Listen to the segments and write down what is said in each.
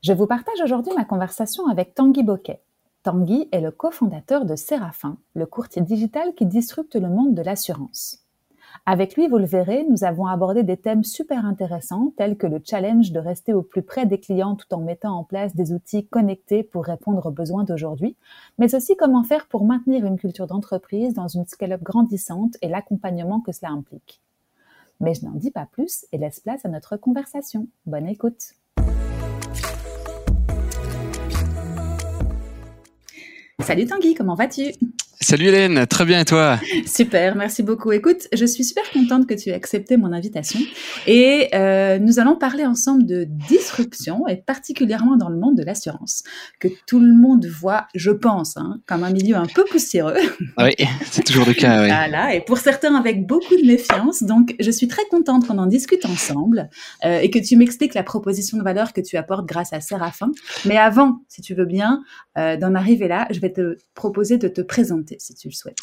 Je vous partage aujourd'hui ma conversation avec Tanguy Boquet. Tanguy est le cofondateur de Séraphin, le courtier digital qui disrupte le monde de l'assurance. Avec lui, vous le verrez, nous avons abordé des thèmes super intéressants tels que le challenge de rester au plus près des clients tout en mettant en place des outils connectés pour répondre aux besoins d'aujourd'hui, mais aussi comment faire pour maintenir une culture d'entreprise dans une scale-up grandissante et l'accompagnement que cela implique. Mais je n'en dis pas plus et laisse place à notre conversation. Bonne écoute. Salut Tanguy, comment vas-tu? Salut Hélène, très bien et toi Super, merci beaucoup. Écoute, je suis super contente que tu aies accepté mon invitation et euh, nous allons parler ensemble de disruption et particulièrement dans le monde de l'assurance que tout le monde voit, je pense, hein, comme un milieu un peu poussiéreux. Oui, c'est toujours le cas. Oui. Voilà, et pour certains avec beaucoup de méfiance. Donc, je suis très contente qu'on en discute ensemble euh, et que tu m'expliques la proposition de valeur que tu apportes grâce à Séraphin. Mais avant, si tu veux bien, euh, d'en arriver là, je vais te proposer de te présenter si tu le souhaites.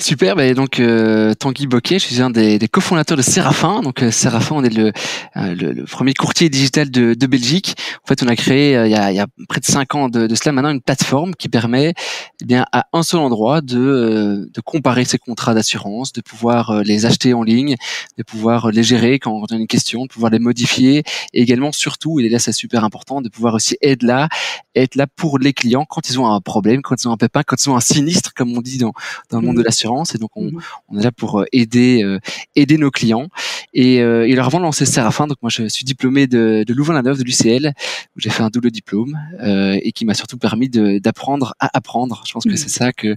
Super, bah, donc euh, Tanguy Boquet, je suis un des, des cofondateurs de Séraphin. Donc euh, Séraphin, on est le, euh, le, premier courtier digital de, de, Belgique. En fait, on a créé euh, il, y a, y a, près de cinq ans de, de, cela maintenant une plateforme qui permet eh bien à un seul endroit de, de comparer ses contrats d'assurance, de pouvoir les acheter en ligne, de pouvoir les gérer quand on a une question, de pouvoir les modifier et également surtout, et là c'est super important, de pouvoir aussi être là, être là pour les clients quand ils ont un problème, quand ils ont un pépin, quand ils ont un sinistre, comme on dit dans, dans le monde de mmh. l'assurance. Et donc, on, mmh. on, est là pour euh, aider, euh, aider nos clients. Et, euh, et avant de lancer Séraphin, donc moi, je suis diplômé de, de Louvain-la-Neuve, de l'UCL, où j'ai fait un double diplôme euh, et qui m'a surtout permis d'apprendre à apprendre. Je pense que mmh. c'est ça que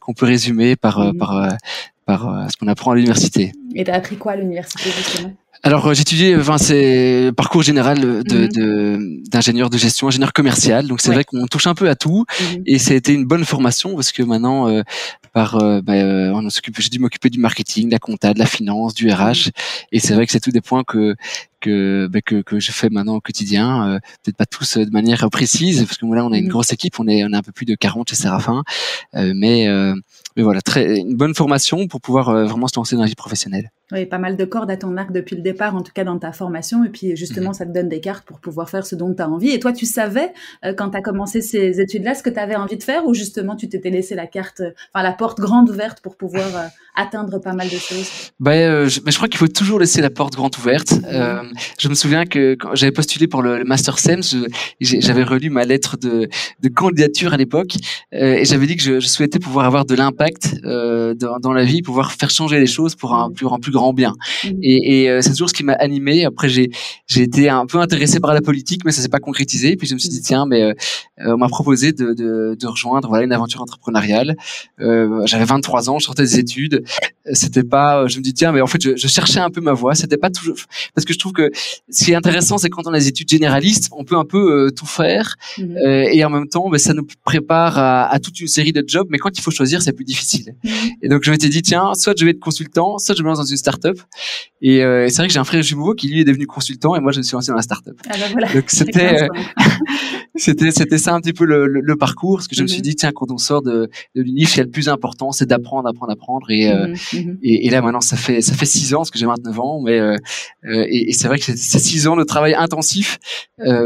qu'on peut résumer par, par, par ce qu'on apprend à l'université. Et tu as appris quoi à l'université, justement? Alors euh, étudié, enfin c'est parcours général de mhm. d'ingénieur de, gestion, ingénieur commercial. Donc c'est vrai qu'on touche un peu à tout mhm. et ça a été une bonne formation parce que maintenant euh, par euh, bah, on s'occupe, j'ai dû m'occuper du marketing, de la compta, de la finance, du RH et c'est vrai que c'est tous des points que que, bah, que, que je fais maintenant au quotidien, peut-être pas tous de manière précise parce que là on a une mhm. grosse équipe, on est on a un peu plus de 40 chez Séraphin, mais mais voilà très une bonne formation pour pouvoir vraiment se lancer dans la vie professionnelle. Oui, pas mal de cordes à ton arc depuis le départ, en tout cas dans ta formation. Et puis justement, mhm. ça te donne des cartes pour pouvoir faire ce dont tu as envie. Et toi, tu savais, euh, quand tu as commencé ces études-là, ce que tu avais envie de faire ou justement tu t'étais laissé la carte, euh, enfin la porte grande ouverte pour pouvoir euh, atteindre pas mal de choses bah, je, je, crois qu'il faut toujours laisser la porte grande ouverte. Mhm. je me souviens que quand j'avais postulé pour le, Master SEM, j'avais relu ma lettre de, de candidature à l'époque et j'avais dit que je, je, souhaitais pouvoir avoir de l'impact dans, dans, la vie, pouvoir faire changer les choses pour un plus, un plus grand bien. Mmh. Et, et euh, c'est toujours ce qui m'a animé. Après, j'ai été un peu intéressé par la politique, mais ça s'est pas concrétisé. Puis je me suis dit mmh. tiens, mais euh, euh, on m'a proposé de, de, de, rejoindre voilà une aventure entrepreneuriale. Euh, J'avais 23 ans, je sortais des études. C'était pas, je me dis tiens, mais en fait, je, je cherchais un peu ma voie. C'était pas toujours parce que je trouve que ce qui est intéressant, c'est quand on a des études généralistes, on peut un peu tout faire mmh. et en même temps, ben, ça nous prépare à, à, toute une série de jobs. Mais quand il faut choisir, c'est plus difficile. Et donc je m'étais dit tiens, soit je vais être consultant, soit je me lance dans une startup. Et, euh, c'est vrai que j'ai un frère jumeau qui lui est devenu consultant et moi je me suis lancé dans la startup. Ah bah voilà. Donc c'était euh, c'était c'était ça un petit peu le, le, parcours parce que je me suis mhm. dit tiens quand on sort de, de l'uni, le plus important c'est d'apprendre, apprendre, apprendre et, euh, mhm, mhm. et, et là maintenant ça fait ça fait six ans parce que j'ai 29 ans mais euh, et, et c'est vrai que c'est six ans de travail intensif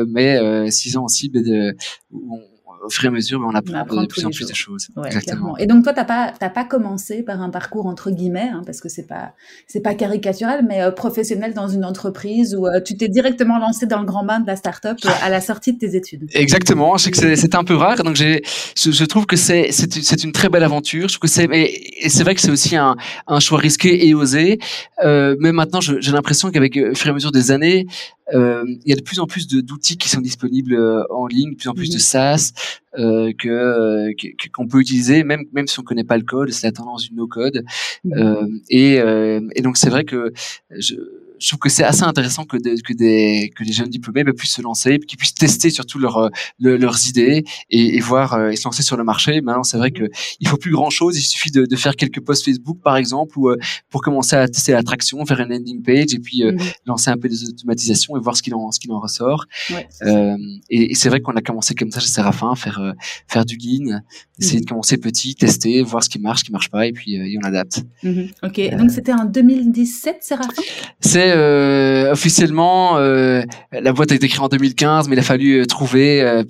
mais six ans aussi de, on, au fur et à mesure, on apprend, de plus en plus de choses. Exactement. Et donc toi, t'as pas t'as pas commencé par un parcours entre guillemets, hein, parce que c'est pas c'est pas caricatural, mais euh, professionnel dans une entreprise où euh, tu t'es directement lancé dans le grand bain de la start-up euh, à la sortie de tes études. Exactement. Je sais que c'est un peu rare, donc j'ai je, je, trouve que c'est c'est une très belle aventure. Je trouve que c'est et, c'est vrai que c'est aussi un un choix risqué et osé. mais maintenant, j'ai l'impression qu'avec au fur et à mesure des années, il y a de plus en plus d'outils qui sont disponibles en ligne, de plus en plus de mhm. SaaS euh, que euh, qu'on peut utiliser, même même si on connaît pas le code, c'est la tendance du no code. Mhm. Euh, et, et donc c'est vrai que je, je trouve que c'est assez intéressant que, que des que les jeunes diplômés bah, puissent se lancer, qu'ils puissent tester surtout leur, leurs idées et, et voir et se lancer sur le marché. Maintenant, c'est vrai que il faut plus grand chose. Il suffit de, de, faire quelques posts Facebook, par exemple, ou pour commencer à tester l'attraction, faire une landing page et puis mhm. lancer un peu des automatisations et voir ce qu'il en ce qu'il en ressort. Ouais, et, et c'est vrai qu'on a commencé comme ça chez Séraphin, faire faire du lean, essayer de mhm. commencer petit, tester, voir ce qui marche, ce qui marche pas, et puis et on adapte. Mhm. Ok. Donc c'était en 2017, Séraphin C'est euh, officiellement euh, la boîte a été créée en 2015, mais il a fallu euh, trouver,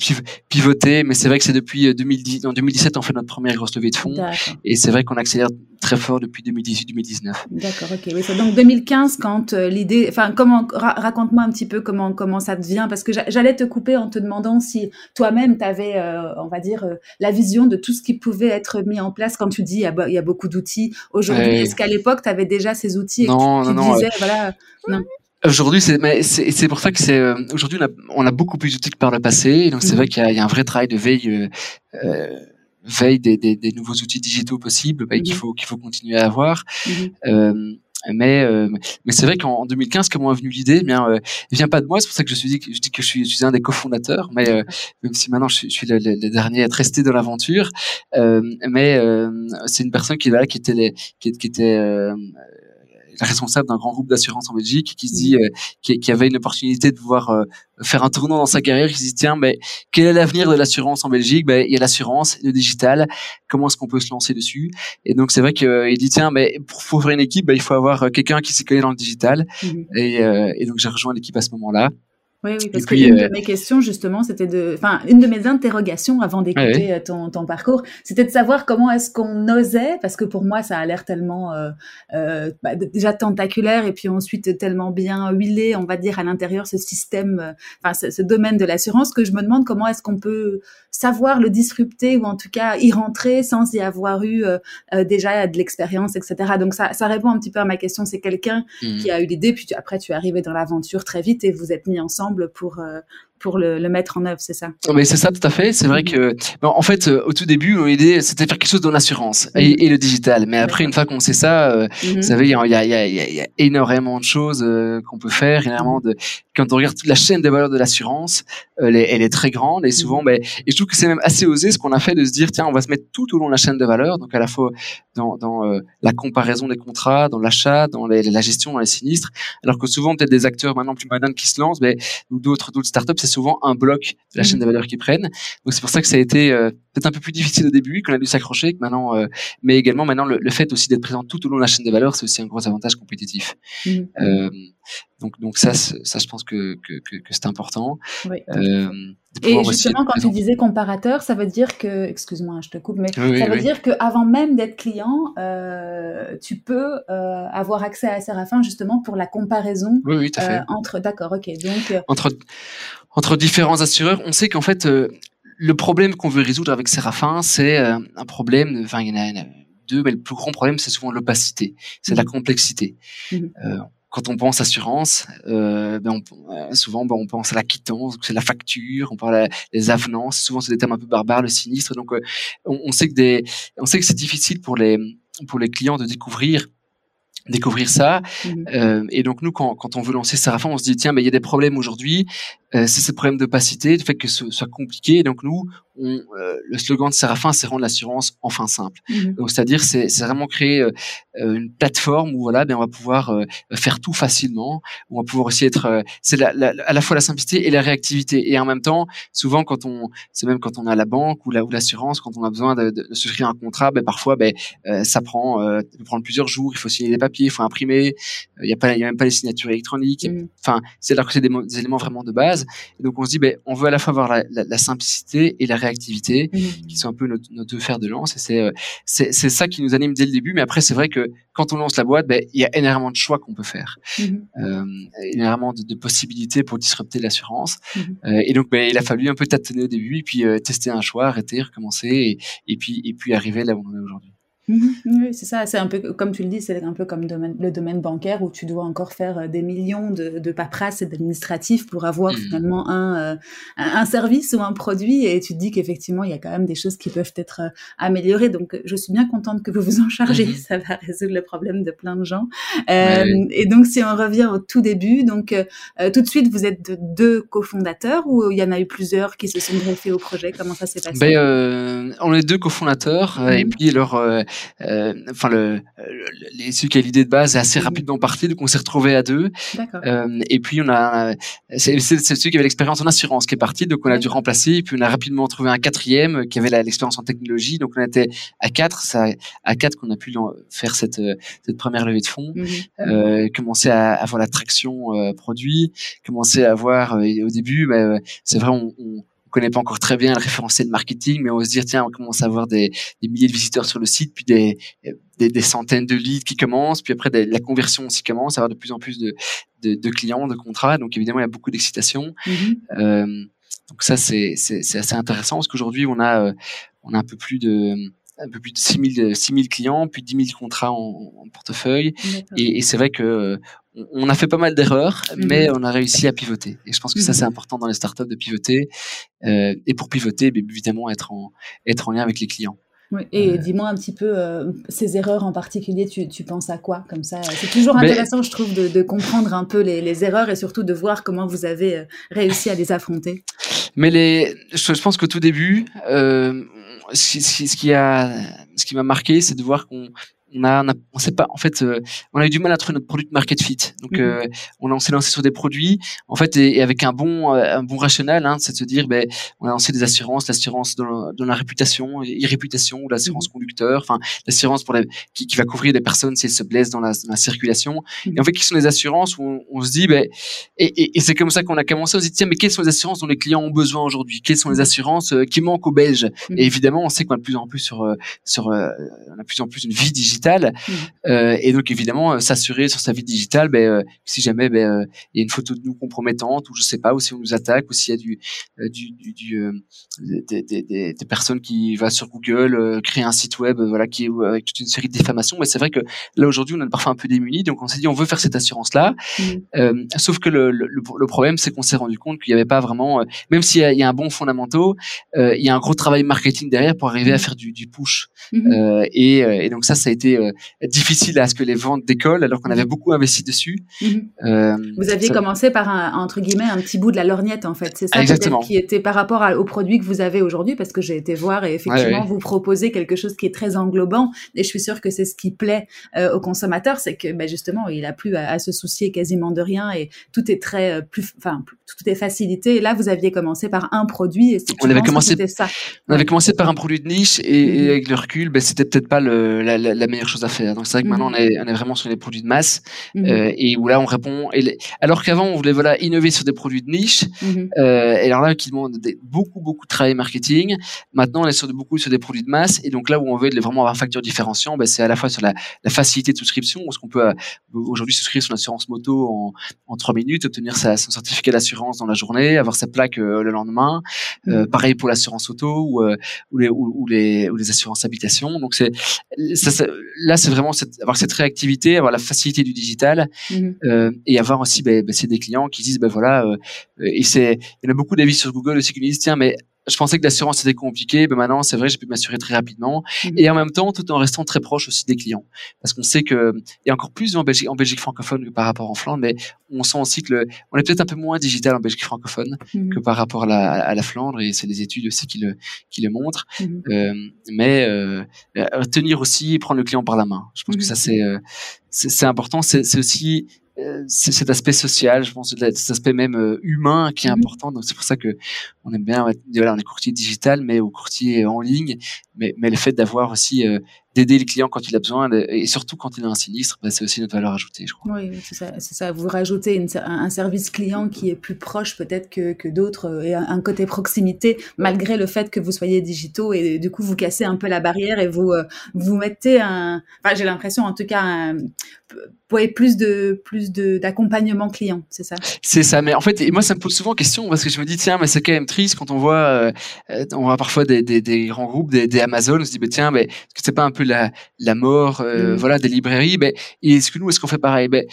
pivoter. Mais c'est vrai que c'est depuis 2010, en 2017 on fait notre première grosse levée de fonds, et c'est vrai qu'on accélère très fort depuis 2018-2019. D'accord, ok. Oui, donc 2015, quand l'idée, enfin, comment, raconte-moi un petit peu comment comment ça devient, parce que j'allais te couper en te demandant si toi-même tu avais, on va dire, la vision de tout ce qui pouvait être mis en place. Quand tu dis il y a, beaucoup d'outils aujourd'hui, est-ce qu'à l'époque tu avais déjà ces outils et non, tu, non, disais, voilà, non. Aujourd'hui, c'est pour ça que c'est euh, aujourd'hui on a, on a beaucoup plus d'outils que par le passé. Donc c'est mhm. vrai qu'il y, y, a un vrai travail de veille euh, euh veille des, des, des, nouveaux outils digitaux possibles bah, qu'il mhm. faut qu'il faut continuer à avoir. Mhm. Euh, mais euh, mais c'est vrai qu'en 2015, comment est venue l'idée? Eh Bien, euh, vient pas de moi. C'est pour ça que je suis dit que je dis que je suis, je suis un des cofondateurs. Mais euh, même si maintenant je suis, je suis le, le, dernier à être resté dans l'aventure, euh, mais c'est une personne qui là, qui était les, qui, qui était responsable d'un grand groupe d'assurance en Belgique qui se dit euh, qui, qui, avait une opportunité de pouvoir euh, faire un tournant dans sa carrière qui se dit tiens mais quel est l'avenir de l'assurance en Belgique? Ben il y a l'assurance le digital. Comment est-ce qu'on peut se lancer dessus? Et donc c'est vrai qu'il euh, dit tiens mais pour, pour faire une équipe ben, il faut avoir quelqu'un qui s'y connaît dans le digital. Mmh et, et donc j'ai rejoint l'équipe à ce moment-là oui, oui, parce qu'une euh, de mes questions, justement, c'était de, enfin, une de mes interrogations avant d'écouter euh, ton, ton, parcours, c'était de savoir comment est-ce qu'on osait, parce que pour moi, ça a l'air tellement, euh, euh, bah, déjà tentaculaire et puis ensuite tellement bien huilé, on va dire, à l'intérieur, ce système, enfin, ce, ce, domaine de l'assurance, que je me demande comment est-ce qu'on peut savoir le disrupter ou en tout cas y rentrer sans y avoir eu déjà de l'expérience, etc. Donc, ça, ça répond un petit peu à ma question. C'est quelqu'un mmh. qui a eu l'idée, puis après, tu es arrivé dans l'aventure très vite et vous êtes mis ensemble pour euh, pour le, mettre en œuvre, c'est ça? Mais c'est ça, tout à fait. C'est vrai mhm. que, en fait, euh, au tout début, l'idée, c'était faire quelque chose dans l'assurance et, mhm. et, le digital. Mais après, une fois qu'on sait ça, euh, mhm. vous savez, il y a, y, a, y a, énormément de choses qu'on peut faire, énormément de. Quand on regarde toute la chaîne de valeur de l'assurance, elle, elle, est très grande et souvent, ben, et je trouve que c'est même assez osé ce qu'on a fait de se dire, tiens, on va se mettre tout au long de la chaîne de valeur, donc à la fois dans, dans la comparaison des contrats, dans l'achat, dans les, la gestion, dans les sinistres, alors que souvent peut-être des acteurs maintenant plus modernes qui se lancent, ben, ou d'autres d'autres startups, c'est souvent un bloc de la chaîne de valeur qu'ils prennent. Donc c'est pour ça que ça a été euh, peut-être un peu plus difficile au début, qu'on a dû s'accrocher, que maintenant, euh, mais également maintenant le, fait aussi d'être présent tout au long de la chaîne de valeur, c'est aussi un gros avantage compétitif. Mmh. Euh, donc donc ça, ça je pense que que, que, que c'est important. Oui. Et justement, quand tu disais comparateur, ça veut dire que, excuse-moi, je te coupe, mais ça veut dire qu'avant même d'être client, euh, tu peux euh, avoir accès à Séraphin justement pour la comparaison oui, oui, tout à fait. Euh, entre. D'accord, ok. Donc entre entre différents assureurs, on sait qu'en fait euh, le problème qu'on veut résoudre avec Séraphin, c'est un problème. Enfin, il y en a, deux, mais le plus grand problème, c'est souvent l'opacité, c'est la mmh. complexité. Mmh quand on pense assurance, euh, ben on, euh, souvent ben on pense à la quittance, c'est la facture, on parle des avenances. Souvent c'est des termes un peu barbares, le sinistre. Donc euh, on, on, sait que des, on sait que c'est difficile pour les pour les clients de découvrir découvrir ça. Mmh euh, et donc nous, quand, quand on veut lancer Sarafin, on se dit tiens, ben il y a des problèmes aujourd'hui. Euh, c'est ce problème d'opacité, le fait que ce soit compliqué. donc nous, on, euh, le slogan de Séraphin, c'est rendre l'assurance enfin simple. Mhm. Donc c'est-à-dire, c'est, vraiment créer euh, une plateforme où voilà, ben on va pouvoir faire tout facilement. On va pouvoir aussi être, c'est la, la, à la fois la simplicité et la réactivité. Et en même temps, souvent quand on, c'est même quand on a la banque ou la ou l'assurance, quand on a besoin de, de, de souscrire un contrat, ben parfois, ben ça prend, prendre plusieurs jours. Il faut signer des papiers, il faut imprimer. Il y a pas, il y a même pas les signatures électroniques. Mhm. Enfin, c'est là que c'est des, des éléments vraiment de base. Et donc on se dit, ben, on veut à la fois avoir la, la, la simplicité et la réactivité, mmh. qui sont un peu nos, nos, deux fers de lance. Et c'est, euh, c'est, c'est ça qui nous anime dès le début. Mais après, c'est vrai que quand on lance la boîte, ben, il y a énormément de choix qu'on peut faire, mmh. euh, énormément de, de, possibilités pour disrupter l'assurance. Mmh. Euh, et donc, ben, il a fallu un peu tâtonner au début, et puis euh, tester un choix, arrêter, recommencer, et, et puis et puis arriver là où on est aujourd'hui. Mhm. oui, c'est ça. C'est un peu comme tu le dis, c'est un peu comme le domaine bancaire où tu dois encore faire euh, des millions de, de paperasse et d'administratifs pour avoir mhm. finalement un, un service ou un produit. Et tu te dis qu'effectivement, il y a quand même des choses qui peuvent être améliorées. Donc, je suis bien contente que vous vous en chargez. Ça va résoudre le problème de plein de gens. Et donc, si on revient au tout début, donc tout de suite, vous êtes deux cofondateurs ou il y en a eu plusieurs qui se sont greffés au projet? Comment ça s'est passé? ben, euh, On est deux cofondateurs euh, et mhm. puis leur, euh, euh, enfin le, celui qui a l'idée de base est assez mhm. rapidement parti, donc on s'est retrouvé à deux. et puis on a, c'est celui qui avait l'expérience en assurance qui est parti, donc on a dû remplacer. Et puis on a rapidement trouvé un quatrième qui avait l'expérience en technologie, donc on était à quatre. Ça à quatre qu'on a pu faire cette cette première levée de fonds, mhm. commencer à avoir la traction produit, commencer à avoir au début, ben, c'est vrai on, on connaît pas encore très bien le référentiel de marketing, mais on va se dire tiens, on commence à avoir des, des milliers de visiteurs sur le site, puis des, des, des centaines de leads qui commencent, puis après la conversion aussi commence, à avoir de plus en plus de, de, de clients, de contrats. Donc évidemment, il y a beaucoup d'excitation. Mm-hmm. euh, donc ça, c'est assez intéressant parce qu'aujourd'hui, on a euh, on a un peu plus de un peu plus de 6000 6000 clients, puis 10 000 contrats en, en portefeuille. Et, et c'est vrai que on a fait pas mal d'erreurs, mhm. mais on a réussi à pivoter. Et je pense que ça, c'est mhm. important dans les startups de pivoter. Euh, et pour pivoter, bien évidemment, être en, être en lien avec les clients. Oui, et euh. dis-moi un petit peu, euh, ces erreurs en particulier, tu, tu penses à quoi comme ça? C'est toujours intéressant, je trouve, de, de, comprendre un peu les, les, erreurs et surtout de voir comment vous avez euh, réussi à les affronter. Mais les, je, je pense qu'au tout début, euh, ce, qui m'a marqué, c'est de voir qu'on on a, on, a, on sait pas en fait euh, on a eu du mal à trouver notre produit de market fit donc mhm. euh, on, on s'est lancé sur des produits en fait et, avec un bon euh, un bon rationnel hein, c'est de se dire ben on a lancé des assurances l'assurance de, la réputation irréputation ou l'assurance mhm. conducteur enfin l'assurance pour les, qui, qui, va couvrir des personnes si elles se blessent dans la, dans la circulation mhm. et en fait qui sont des assurances où on, se dit ben et, et, c'est comme ça qu'on a commencé on se dit tiens mais quelles sont les assurances dont les clients ont besoin aujourd'hui? Quelles sont les assurances qui manquent aux Belges? Et évidemment on sait qu'on a de plus en plus sur sur on a de plus en plus une vie digitale Mmh. Euh, et donc évidemment euh, s'assurer sur sa vie digitale, ben, euh, si jamais ben, il y a une photo de nous compromettante ou je sais pas, ou si on nous attaque, ou s'il y a du, du, du, du des, des, des, des, personnes qui va sur Google créer un site web, voilà, qui est avec toute une série de diffamations. Mais c'est vrai que là aujourd'hui on est parfois un peu démunis, donc on s'est dit on veut faire cette assurance là. Mmh. sauf que le, le, le problème c'est qu'on s'est rendu compte qu'il n'y avait pas vraiment, même s'il y, y, a un bon fondamentaux, il y a un gros travail marketing derrière pour arriver à mmh. faire du, du push. et, et donc ça ça a été euh, difficile à ce que les ventes décollent alors qu'on avait beaucoup investi dessus. Mhm. Euh, vous aviez commencé par un, entre guillemets un petit bout de la lorgnette en fait, c'est ça Exactement. qui était par rapport au produit que vous avez aujourd'hui parce que j'ai été voir et effectivement vous proposez quelque chose qui est très englobant et je suis sûre que c'est ce qui plaît euh, aux consommateurs, c'est que ben, justement il a plus à, se soucier quasiment de rien et tout est très plus, enfin tout est facilité. Et là vous aviez commencé par un produit et on avait commencé ça. On avait commencé par un produit de niche et, mhm. avec le recul, ben, c'était peut-être pas le, la, la meilleure chose à faire. Donc c'est vrai que maintenant on mhm. est, on est vraiment sur les produits de masse mhm. euh, et où là on répond. Et alors qu'avant on voulait voilà innover sur des produits de niche. Mhm. euh, et alors là qui demandent beaucoup beaucoup de travail marketing. Maintenant on est sur de, beaucoup sur des produits de masse et donc là où on veut vraiment avoir un facteur différenciant, ben, c'est à la fois sur la, la facilité de souscription parce qu'on peut euh, aujourd'hui souscrire son assurance moto en, en 3 minutes, obtenir sa, son certificat d'assurance dans la journée, avoir sa plaque euh, le lendemain. Euh, pareil pour l'assurance auto ou, ou, les, ou, ou, les, ou les assurances habitation. Donc c'est ça, ça là, c'est vraiment cette, avoir cette réactivité, avoir la facilité du digital mhm. euh, et avoir aussi, ben, ben, c'est des clients qui disent, ben voilà, euh, et c'est, il y en a beaucoup d'avis sur Google aussi qui disent, tiens, mais je pensais que l'assurance était compliqué, ben maintenant c'est vrai, j'ai pu m'assurer très rapidement mhm. et en même temps tout en restant très proche aussi des clients, parce qu'on sait que et encore plus en Belgique, en Belgique francophone que par rapport en Flandre, mais on sent aussi que le, on est peut-être un peu moins digital en Belgique francophone mhm. que par rapport à la, à la Flandre et c'est des études aussi qui le qui le montrent, mhm. euh, mais euh, tenir aussi et prendre le client par la main, je pense que ça c'est euh, c'est important, c'est aussi euh, c'est cet aspect social, je pense, cet aspect même euh, humain qui est mhm. important. Donc c'est pour ça que on aime bien, voilà, on est courtier digital, mais au courtier en ligne, mais, mais le fait d'avoir aussi euh, d'aider le client quand il a besoin et surtout quand il a un sinistre, bah, c'est aussi notre valeur ajoutée, je crois. Oui, c'est ça, ça, Vous rajoutez une, un, service client qui est plus proche peut-être que, que d'autres et un, côté proximité malgré le fait que vous soyez digitaux et du coup vous cassez un peu la barrière et vous vous mettez un, enfin j'ai l'impression en tout cas un, plus de plus de d'accompagnement client, c'est ça? C'est ça, mais en fait, et moi ça me pose souvent question parce que je me dis tiens, mais c'est quand même triste quand on voit, euh, on voit parfois des, des, des grands groupes, des, des, Amazon, on se dit mais tiens, mais est-ce que c'est pas un peu la, la mort, euh, Mm. voilà, des librairies. Ben, et est-ce que nous, est-ce qu'on fait pareil? Ben,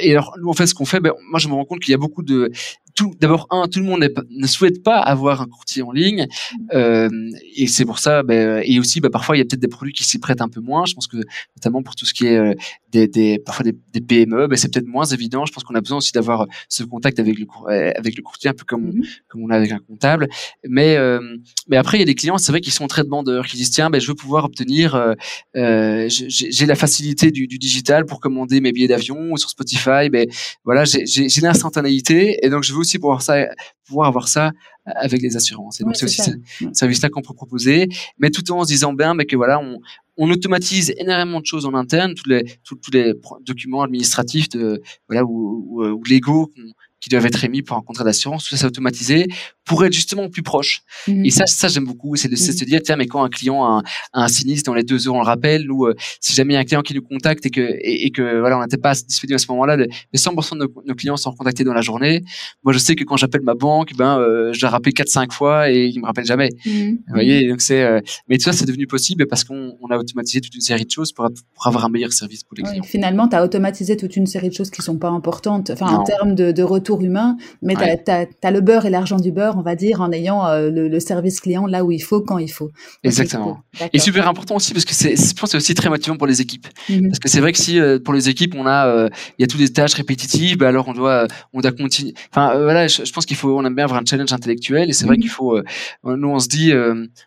Et alors, nous, en fait, ce qu'on fait, ben, moi, je me rends compte qu'il y a beaucoup de... Tout, d'abord, un, tout le monde ne souhaite pas avoir un courtier en ligne, euh, et c'est pour ça. Ben, et aussi, ben, parfois, il y a peut-être des produits qui s'y prêtent un peu moins. Je pense que, notamment pour tout ce qui est euh, des, des, parfois des, des PME, ben, c'est peut-être moins évident. Je pense qu'on a besoin aussi d'avoir ce contact avec le, cour- euh, avec le courtier, un peu comme, Mhm. comme on a avec un comptable. Mais, euh, mais après, il y a des clients, c'est vrai, qui sont très demandeurs, qui disent tiens, ben, je veux pouvoir obtenir, euh, euh, j'ai la facilité du, du digital pour commander mes billets d'avion ou sur Spotify. Ben voilà, j'ai l'instantanéité et donc je veux aussi pouvoir ça, pouvoir avoir ça avec les assurances. Et donc c'est aussi ça. ce service-là qu'on peut proposer, mais tout en se disant bien, mais que voilà, on on automatise énormément de choses en interne, tous les tous, tous les documents administratifs de voilà ou, ou, ou légaux qu'on- qui doivent être émis pour un contrat d'assurance, tout ça c'est automatisé pour être justement plus proche. Mhm. Et ça, ça j'aime beaucoup, c'est de, se dire tiens, mais quand un client a un, a un sinistre dans les deux heures, on le rappelle, ou euh, si jamais il y a un client qui nous contacte et que et, et que voilà, on n'était pas disponible à ce moment-là, mais 100% de nos, nos clients sont contactés dans la journée. Moi, je sais que quand j'appelle ma banque, ben euh, je dois rappeler 4-5 fois et ils me rappellent jamais. Mhm. Vous voyez, donc c'est, euh, mais tout ça, c'est devenu possible parce qu'on on a automatisé toute une série de choses pour, pour avoir un meilleur service pour les Ouais, clients. finalement, tu as automatisé toute une série de choses qui sont pas importantes, enfin en termes de, de retour humain, mais Ouais. tu as, le beurre et l'argent du beurre, on va dire, en ayant euh, le, le service client là où il faut, quand il faut. Exactement. Et super important aussi parce que je pense que c'est aussi très motivant pour les équipes. Mhm. Parce que c'est vrai que si euh, pour les équipes on a, euh, il y a toutes des tâches répétitives, bah alors on doit, on doit continuer. Enfin voilà, je, je pense qu'il faut, on aime bien avoir un challenge intellectuel et c'est vrai Mhm. qu'il faut, nous on se dit,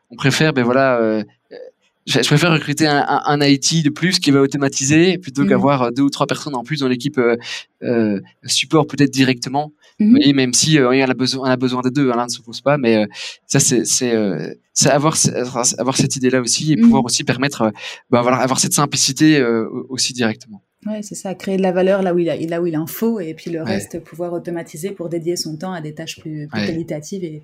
on préfère, ben voilà. Je préfère recruter un, un, un IT de plus qui va automatiser plutôt Mhm. qu'avoir euh, deux ou trois personnes en plus dans l'équipe euh, euh, support peut-être directement. Mhm. Vous voyez, même si euh, on a besoin, on a besoin des deux, hein, l'un ne s'oppose pas, mais euh, ça c'est c'est euh, avoir avoir cette idée là aussi et Mhm. pouvoir aussi permettre, bah, voilà, avoir cette simplicité euh, aussi directement. Ouais, c'est ça, créer de la valeur là où il a, là où il en faut, et puis le Ouais. reste pouvoir automatiser pour dédier son temps à des tâches plus, plus Ouais. qualitatives et,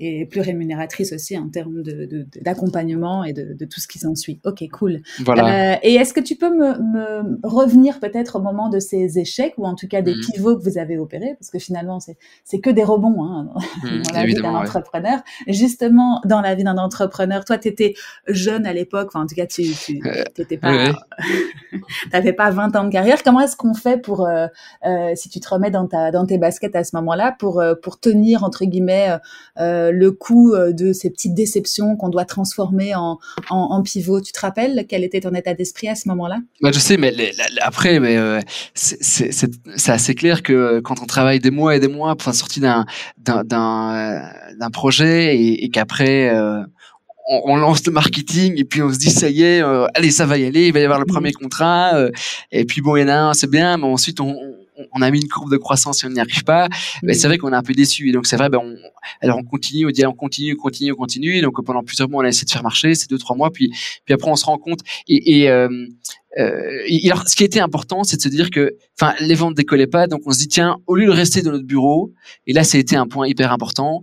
et plus rémunératrices aussi en termes de, de- de- d'accompagnement et de, de tout ce qui s'ensuit. Ok, cool. Voilà. Euh, et est-ce que tu peux me, me revenir peut-être au moment de ces échecs ou en tout cas des Mhm. pivots que vous avez opérés, parce que finalement c'est que des rebonds hein, Mmh, dans la vie d'un ouais. entrepreneur. Justement, dans la vie d'un entrepreneur, toi tu étais jeune à l'époque, enfin en tout cas tu tu Euh, pas t'avais pas 20 de carrière. Comment est-ce qu'on fait pour, euh, euh, si tu te remets dans, ta, dans tes baskets à ce moment-là, pour, euh, pour tenir, entre guillemets, le coup de ces petites déceptions qu'on doit transformer en, en, pivot? Tu te rappelles quel était ton état d'esprit à ce moment-là? Bah, je sais, mais après, mais c'est- assez clair que quand on travaille des mois et des mois la sortie d'un d'un projet et, qu'après on, on lance le marketing et puis on se dit ça y est, euh, allez ça va y aller, il va y avoir le premier contrat euh, et puis bon il y en a un c'est bien, mais ensuite on, on- on a mis une courbe de croissance et on n'y arrive pas. Mais c'est vrai qu'on est un peu déçu et donc c'est vrai ben on, alors on continue, on dit on continue, continue, on continue. Et donc pendant plusieurs mois on a essayé de faire marcher, c'est deux trois mois puis puis après on se rend compte et, et euh, euh, et alors, ce qui était important, c'est de se dire que, enfin, les ventes décollaient pas, donc on se dit tiens, au lieu de rester dans notre bureau, et là, ça a été un point hyper important,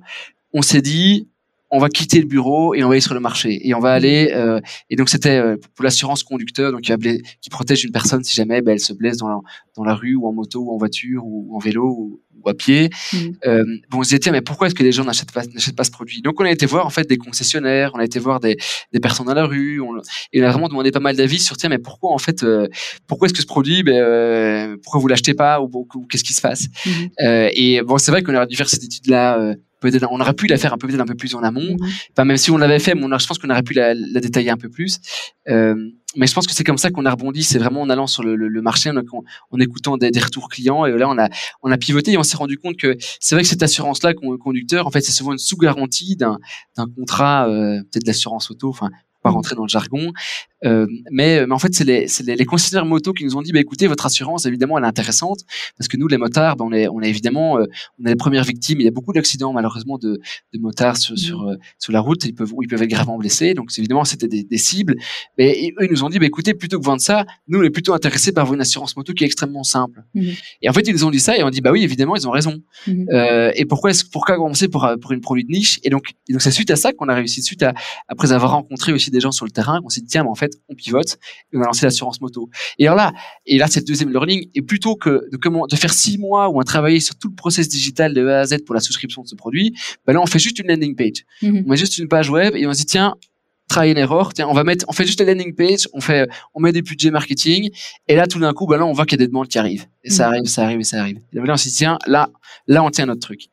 on s'est dit, on va quitter le bureau et on va aller sur le marché et on va aller. euh, et donc c'était euh, pour l'assurance conducteur, donc qui, protège une personne si jamais ben, elle se blesse dans la, dans la rue ou en moto ou en voiture ou en vélo ou, ou à pied. Mhm. Euh, bon, on se disait mais pourquoi est-ce que les gens n'achètent pas n'achètent pas ce produit? Donc on a été voir en fait des concessionnaires, on a été voir des, des personnes dans la rue, on, et on a vraiment demandé pas mal d'avis sur tiens, mais pourquoi en fait, euh, pourquoi est-ce que ce produit, ben, euh, pourquoi vous l'achetez pas ou, ou- ou qu'est-ce qui se passe? Mhm. euh, Et bon, c'est vrai qu'on aurait dû faire cette étude-là. Euh, peut-être, on aurait pu la faire un peu peut-être un peu plus en amont. Enfin, même si on l'avait fait, mais on a- je pense qu'on aurait pu la, la détailler un peu plus. Euh, mais je pense que c'est comme ça qu'on a rebondi. C'est vraiment en allant sur le, le, le marché, en, écoutant des, des retours clients. Et là, on a, on a pivoté et on s'est rendu compte que c'est vrai que cette assurance-là, con- conducteur, en fait, c'est souvent une sous-garantie d'un, d'un contrat, euh, peut-être d'assurance auto. Enfin, pas Mhm. rentrer dans le jargon. Euh, mais, mais en fait, c'est les, les, les concessionnaires moto qui nous ont dit, bah, écoutez, votre assurance, évidemment, elle est intéressante parce que nous, les motards, ben, on est, on est évidemment, euh, on est les premières victimes. Il y a beaucoup d'accidents, malheureusement, de, de motards sur, sur, euh, sur la route. Ils peuvent, ils peuvent être gravement blessés. Donc, évidemment, c'était des, des cibles. Mais et eux, ils nous ont dit, bah, écoutez, plutôt que vendre ça, nous, on est plutôt intéressés par une assurance moto qui est extrêmement simple. Mhm. Et en fait, ils nous ont dit ça et on dit, bah oui, évidemment, ils ont raison. Euh, et pourquoi pourquoi commencer pour, euh, pour une produit de niche? Et donc, et donc, c'est suite à ça qu'on a réussi, suite à, après avoir rencontré aussi des gens sur le terrain, qu'on s'est dit, tiens, mais en fait, on pivote et on a lancé l'assurance moto. Et alors là, et là, c'est le deuxième learning. Et plutôt que de comment, de faire six mois où on travaillé sur tout le process digital de A à Z pour la souscription de ce produit, ben là, on fait juste une landing page. Mhm. On met juste une page web et on se dit, tiens, try and error. Tiens, on va mettre, on fait juste les landing page, on fait, on met des budgets marketing, et là, tout d'un coup, bah là, on voit qu'il y a des demandes qui arrivent. Et ça mm. arrive, ça arrive, et ça arrive. Et là, on s'est dit, tiens, là, là, on tient notre truc.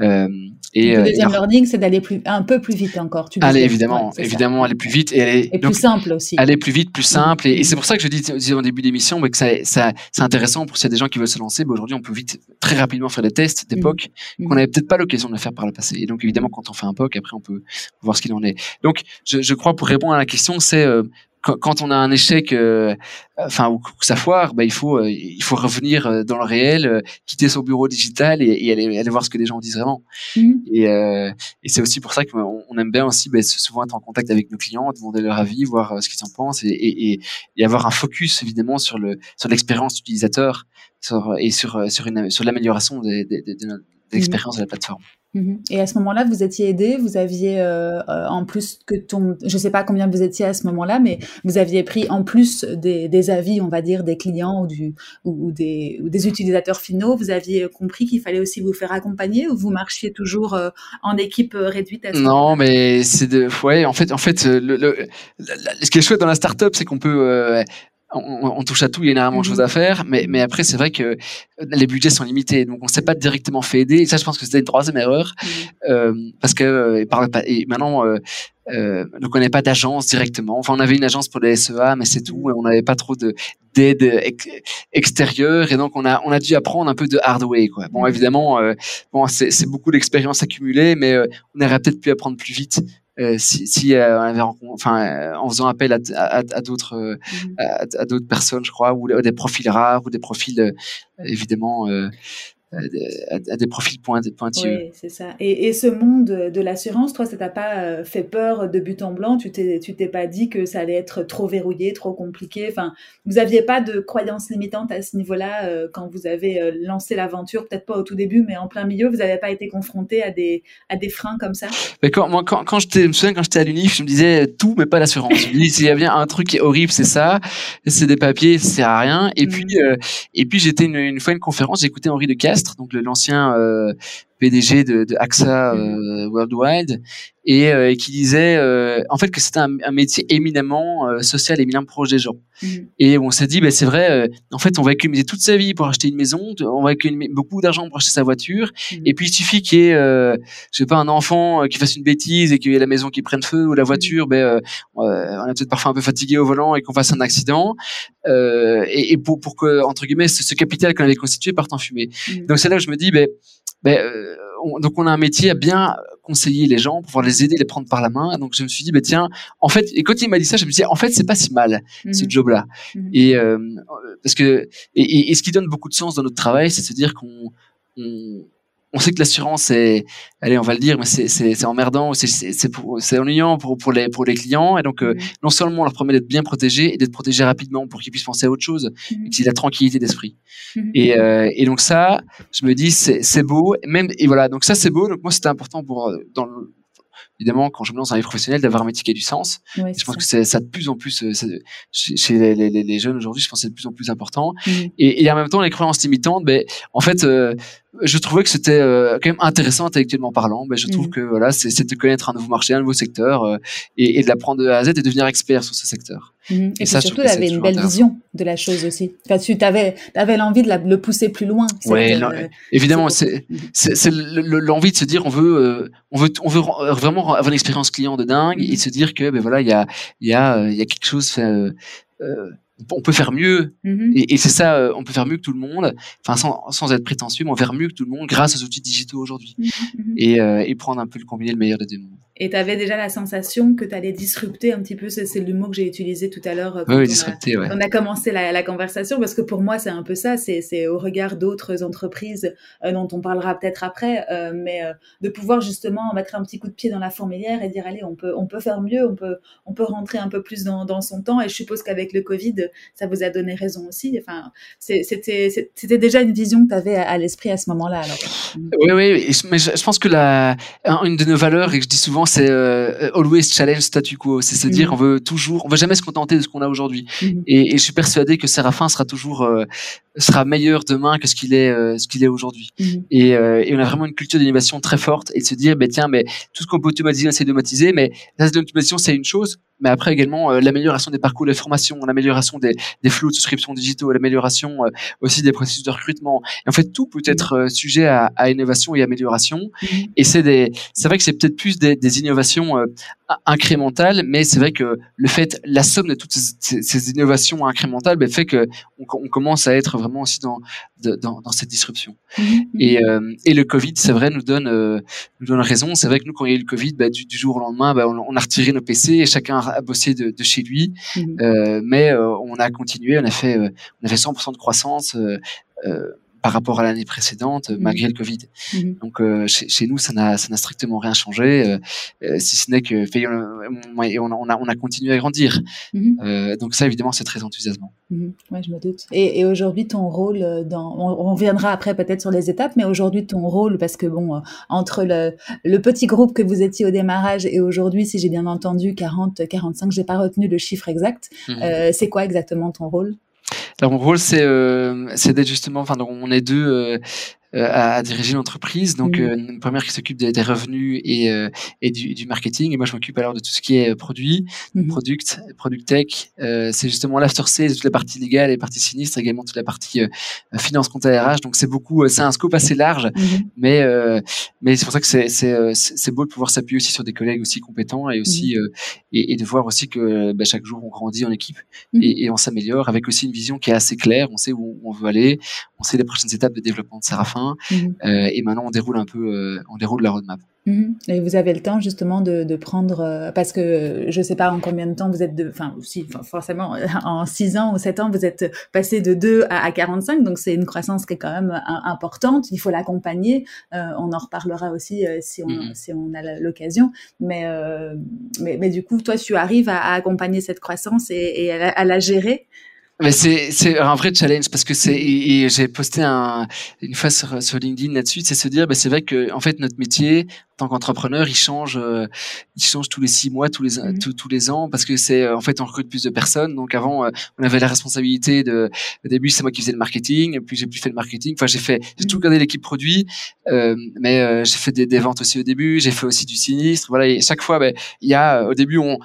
Euh, et, le euh, deuxième learning, c'est d'aller plus, un peu plus vite encore. Tu aller évidemment, évidemment, aller plus vite et aller et plus simple aussi. Aller plus vite, plus simple. Et, c'est pour ça que je dis au début d'émission que ça, ça c'est intéressant pour s'il y a des gens qui veulent se lancer. Bah, aujourd'hui, on peut vite, très rapidement faire des tests d'époque mmh. qu'on n'avait peut-être pas l'occasion de le faire par le passé. Et donc évidemment, quand on fait un POC, après, on peut voir ce qu'il en est. Donc, je, je crois pour répondre à la question, c'est euh, quand, on a un échec, euh, enfin ou que ça foire, bah, il faut euh, il faut revenir euh, dans le réel, quitter son bureau digital et, aller, aller, voir ce que les gens disent vraiment. Mmh. Et, et c'est aussi pour ça qu'on on aime bien aussi bah, souvent être en contact avec nos clients, demander leur avis, voir ce qu'ils en pensent et, avoir un focus évidemment sur le sur l'expérience utilisateur sur, et sur sur, une, sur l'amélioration de, de, de, de l'expérience de la plateforme. Mhm. Et à ce moment-là, vous étiez aidé, vous aviez euh, euh, en plus que ton, je sais pas combien vous étiez à ce moment-là, mais vous aviez pris en plus des, des avis, on va dire, des clients ou, du, ou, des, ou des utilisateurs finaux, vous aviez compris qu'il fallait aussi vous faire accompagner ou vous marchiez toujours euh, en équipe réduite à ce Non, mais c'est de, ouais, en fait, en fait, le, le, ce qui est chouette dans la startup, c'est qu'on peut on, touche à tout, il y a énormément de choses à mhm. faire, mais, mais après, c'est vrai que les budgets sont limités, donc on ne s'est pas directement fait aider. Et ça, je pense que c'était une troisième erreur, mhm. euh, parce que euh, et, maintenant, euh, euh, on pas d'agence directement. Enfin, on avait une agence pour les SEA, mais c'est tout. Et on n'avait pas trop de d'aide extérieure, et donc on a on a dû apprendre un peu de hard way. Quoi. Bon, mhm. évidemment, euh, bon, c'est beaucoup d'expérience accumulée, mais on aurait peut-être pu apprendre plus vite euh, si, si euh, on avait enfin euh, en faisant appel à, à, à d'autres mmh. à, d'autres personnes je crois ou des profils rares ou des profils évidemment à, des profils pointus. Oui, c'est ça. Et, et, ce monde de l'assurance, toi, ça t'a pas euh, fait peur de but en blanc? Tu t'es, tu t'es pas dit que ça allait être trop verrouillé, trop compliqué? Enfin, vous aviez pas de croyances limitantes à ce niveau-là euh, quand vous avez euh, lancé l'aventure? Peut-être pas au tout début, mais en plein milieu, vous n'avez pas été confronté à des, à des freins comme ça? Mais quand, moi, quand, quand j'étais, je me souviens quand j'étais à l'UNIF, je me disais tout, mais pas l'assurance. je me disais, s'il y a bien un truc qui est horrible, c'est ça. C'est des papiers, ça sert à rien. Et mmh. puis, et puis j'étais une, une fois une conférence, j'écoutais Henri de Donc l'ancien euh, PDG de, de AXA euh, Worldwide, et, euh, et, qui disait euh, en fait que c'était un, un, métier éminemment social, éminemment proche des gens. Mmh. Et on s'est dit, ben c'est vrai, en fait, on va économiser toute sa vie pour acheter une maison, on va économiser beaucoup d'argent pour acheter sa voiture, mmh. et puis il suffit qu'il y ait, je sais pas, un enfant qui fasse une bêtise et qu'il y ait la maison qui prenne feu ou la voiture, mmh. ben on est peut-être parfois un peu fatigué au volant et qu'on fasse un accident, et, et, pour, pour que entre guillemets ce, ce capital qu'on avait constitué parte en fumée. Donc c'est là où je me dis, ben ben, euh, donc on a un métier à bien conseiller les gens, pour pouvoir les aider, les prendre par la main. Donc je me suis dit, ben tiens, en fait, et quand il m'a dit ça, je me suis dit, en fait, c'est pas si mal ce mhm. job-là. Mhm. Et euh, parce que et, et, ce qui donne beaucoup de sens dans notre travail, c'est de se dire qu'on on, sait que l'assurance est, allez, on va le dire, mais c'est emmerdant, c'est ennuyant pour, pour, les, pour les clients. Et donc, euh, mhm. non seulement on leur promet d'être bien protégés et d'être protégés rapidement pour qu'ils puissent penser à autre chose, mmh. et qu'ils aient la tranquillité d'esprit. Mhm. Et, euh, et donc ça, je me dis, c'est beau. Même, et voilà, donc ça, c'est beau. Donc moi, c'était important pour, euh, dans le, évidemment, quand je me lance dans les professionnels, d'avoir un métier qui a du sens. je pense que c'est ça de plus en plus euh, chez, les, les, les, jeunes aujourd'hui. Je pense que c'est de plus en plus important. Mmh. Et, et, en même temps, les croyances limitantes, ben, en fait, euh, je trouvais que c'était euh, quand même intéressant intellectuellement parlant. Ben, je trouve mmh. que voilà, c'est de connaître un nouveau marché, un nouveau secteur, euh, et, et, de l'apprendre de A à Z et de devenir expert sur ce secteur. Mmh. Et, ça, surtout, tu avais une belle vision de la chose aussi. Enfin, tu avais, avais l'envie de la, le pousser plus loin. Oui, évidemment, c'est l'envie de se dire on veut, on veut, on veut vraiment avoir une expérience client de dingue et se dire que ben voilà il y a il y a il y a quelque chose euh, euh, on peut faire mieux mm-hmm. et, et c'est ça euh, on peut faire mieux que tout le monde enfin sans, sans être prétentieux mais on peut faire mieux que tout le monde grâce aux outils digitaux aujourd'hui mm-hmm. et, euh, et prendre un peu le combiner le meilleur des deux mondes et tu avais déjà la sensation que tu allais disrupter un petit peu, c'est le mot que j'ai utilisé tout à l'heure. Euh, oui, disrupter, ouais. On a commencé la, la, conversation parce que pour moi, c'est un peu ça, c'est au regard d'autres entreprises euh, dont on parlera peut-être après, euh, mais euh, de pouvoir justement mettre un petit coup de pied dans la fourmilière et dire, allez, on peut, on peut faire mieux, on peut, on peut rentrer un peu plus dans, dans son temps. Et je suppose qu'avec le Covid, ça vous a donné raison aussi. Enfin, c'était déjà une vision que tu avais à, à l'esprit à ce moment-là. Oui, oui, mais je, je pense que la, une de nos valeurs, et que je dis souvent, c'est euh, always challenge statu quo. C'est se dire, mhm. on veut toujours, on veut jamais se contenter de ce qu'on a aujourd'hui. Mhm. Et, et, je suis persuadé que Séraphin sera toujours euh, sera meilleur demain que ce qu'il est euh, ce qu'il est aujourd'hui. Mhm. Et, et, on a vraiment une culture d'innovation très forte et de se dire, ben tiens, mais tout ce qu'on peut automatiser, c'est d'automatiser. Mais l'automatisation, c'est une chose mais après également euh, l'amélioration des parcours de formation, l'amélioration des, des flux de souscription digitaux, l'amélioration euh, aussi des processus de recrutement. Et en fait, tout peut être euh, sujet à, à, innovation et amélioration. Mm-hmm. Et c'est des, c'est vrai que c'est peut-être plus des, des innovations incrémentales, mais c'est vrai que le fait, la somme de toutes ces, ces innovations incrémentales, ben, fait que on, on, commence à être vraiment aussi dans dans, dans cette disruption. Mm-hmm. Et, et le Covid, c'est vrai, nous donne nous donne raison. C'est vrai que nous, quand il y a eu le Covid, ben, du, du, jour au lendemain, ben, on, on, a retiré nos PC et chacun à bosser de, de chez lui, mhm. euh, mais euh, on a continué, on a fait, euh, on a fait 100% de croissance par rapport à l'année précédente, mhm. malgré le Covid. Mhm. Donc euh, chez, chez, nous, ça n'a, strictement rien changé, euh, euh si ce n'est que on, on, a, on a continué à grandir. Mhm. euh, donc ça, évidemment, c'est très enthousiasmant. Ouais, je me doute. Et, et aujourd'hui, ton rôle, dans, on, reviendra après peut-être sur les étapes, mais aujourd'hui, ton rôle, parce que bon, euh, entre le, le petit groupe que vous étiez au démarrage et aujourd'hui, si j'ai bien entendu, 40, 45, j'ai pas retenu le chiffre exact, euh, c'est quoi exactement ton rôle? Alors mon rôle c'est euh, d'être justement, enfin on est deux euh, à, à, diriger l'entreprise. Donc, mmh. euh, une première qui s'occupe des, des, revenus et, euh, et du, du, marketing. Et moi, je m'occupe alors de tout ce qui est produit, mmh. product, product tech. c'est justement l'after sales, toute la partie légale et partie sinistre, également toute la partie finance, compte RH. Donc, c'est beaucoup, c'est un scope assez large, mmh. mais mais c'est pour ça que c'est c'est c'est beau de pouvoir s'appuyer aussi sur des collègues aussi compétents et aussi et, et, de voir aussi que bah, chaque jour on grandit en équipe et, et on s'améliore avec aussi une vision qui est assez claire. On sait où on veut aller, on sait les prochaines étapes de développement de Sarafin, mhm. euh, et maintenant on déroule un peu, euh, on déroule la roadmap. Mhm. Et vous avez le temps justement de, de prendre, euh, parce que je ne sais pas en combien de temps vous êtes, de, enfin si, forcément en 6 ans ou 7 ans vous êtes passé de 2 à, à 45, donc c'est une croissance qui est quand même importante. Il faut l'accompagner. on en reparlera aussi si on mhm. si on a l'occasion. Mais, mais mais du coup toi tu arrives à, à accompagner cette croissance et, et à, à la gérer. C'est un vrai challenge parce que c'est et, j'ai posté un une fois sur, sur LinkedIn là-dessus, c'est se dire bah c'est vrai que en fait notre métier tant qu'entrepreneur, il change, euh, il change tous les six mois, tous les mhm. tous, les ans, parce que c'est euh, en fait on recrute plus de personnes. Donc avant, euh, on avait la responsabilité de. Au début, c'est moi qui faisais le marketing, puis j'ai plus fait le marketing. Enfin, j'ai fait, j'ai tout mhm. gardé l'équipe produit, mais j'ai fait des, des, ventes aussi au début. J'ai fait aussi du sinistre. Voilà, et chaque fois, ben, il y a au début, on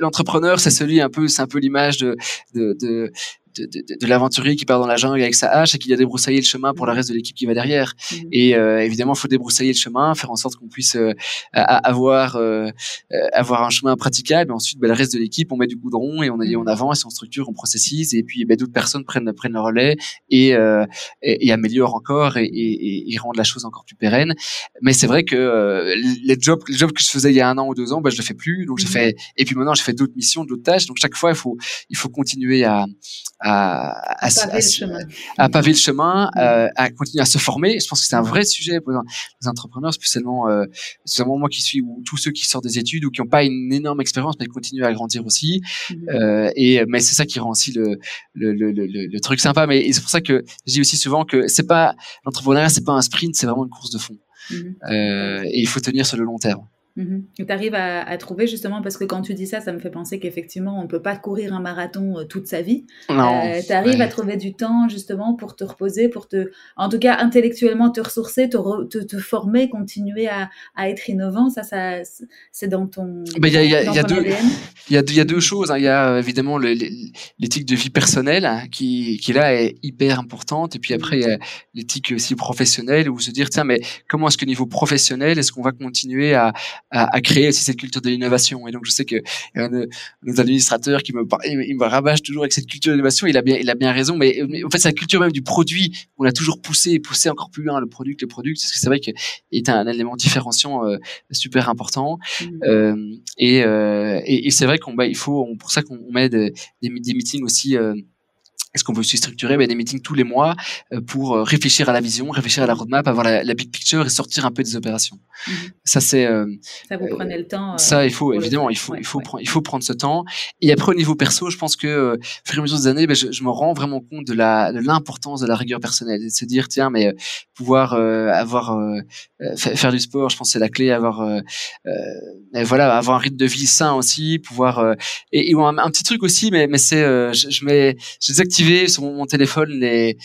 l'entrepreneur, c'est celui un peu, c'est un peu l'image de, de, de de, de, de l'aventurier qui part dans la jungle avec sa hache et qui a débroussaillé le chemin pour le reste de l'équipe qui va derrière. Mhm. Et euh, évidemment, il faut débroussailler le chemin, faire en sorte qu'on puisse euh, avoir euh, avoir un chemin praticable. Et ensuite, bah, le reste de l'équipe, on met du goudron et on, on avance, on structure, on processise. Et puis, bah, d'autres personnes prennent prennent le relais et, et, et améliorent encore et, et, et, rendent la chose encore plus pérenne. Mais c'est vrai que les jobs les jobs que je faisais il y a un an ou deux ans, bah, je le fais plus. Donc, j'ai mhm. fait et puis maintenant, j'ai fait d'autres missions, d'autres tâches. Donc, chaque fois, il faut il faut continuer à à, à, paver le chemin, à, paver le chemin euh, à continuer à se former. Je pense que c'est un vrai sujet pour les entrepreneurs, spécialement, euh, spécialement moi qui suis ou tous ceux qui sortent des études ou qui n'ont pas une énorme expérience mais qui continuent à grandir aussi. Mhm. Euh, et mais c'est ça qui rend aussi le le, le, le, le truc sympa. Mais c'est pour ça que je dis aussi souvent que c'est pas l'entrepreneuriat, c'est pas un sprint, c'est vraiment une course de fond. Euh, et il faut tenir sur le long terme. Mhm. Tu arrives à, à, trouver justement, parce que quand tu dis ça, ça me fait penser qu'effectivement, on ne peut pas courir un marathon euh, toute sa vie. Euh, tu arrives à trouver du temps justement pour te reposer, pour te, en tout cas intellectuellement te ressourcer, te, te, te, former, continuer à, à, être innovant. Ça, ça c'est dans ton. Il y, a, y, a deux, y, a, y a deux choses. Hein. Il y a évidemment l'éthique de vie personnelle hein, qui, qui là est hyper importante. Et puis après, il y a l'éthique aussi professionnelle où se dire, tiens, mais comment est-ce que niveau professionnel, est-ce qu'on va continuer à à, à, créer aussi cette culture de l'innovation. Et donc je sais que un de nos administrateurs qui me il me rabâche toujours avec cette culture d'innovation. Il a bien il a bien raison, mais, en fait c'est la culture même du produit. On a toujours poussé poussé encore plus loin le produit, le produit, parce que c'est vrai qu'il est un élément différenciant euh, super important. Mmh. Euh, et, euh, et, et c'est vrai qu'on bah, il faut on, pour ça qu'on met des, des, des meetings aussi euh, est-ce qu'on peut aussi structurer ben, des meetings tous les mois euh, pour euh, réfléchir à la vision, réfléchir à la roadmap, avoir la, la big picture et sortir un peu des opérations? Mhm. Ça c'est euh, ça vous prenez le temps. ça il faut évidemment il faut il faut prendre il faut prendre ce temps. Et après au niveau perso, je pense que au fur et à mesure des années, ben, je, je, me rends vraiment compte de la de l'importance de la rigueur personnelle, et de se dire tiens mais pouvoir avoir faire du sport, je pense c'est la clé, avoir voilà avoir un rythme de vie sain aussi, pouvoir et, et un, un, petit truc aussi, mais mais c'est je, je mets je sur mon, téléphone les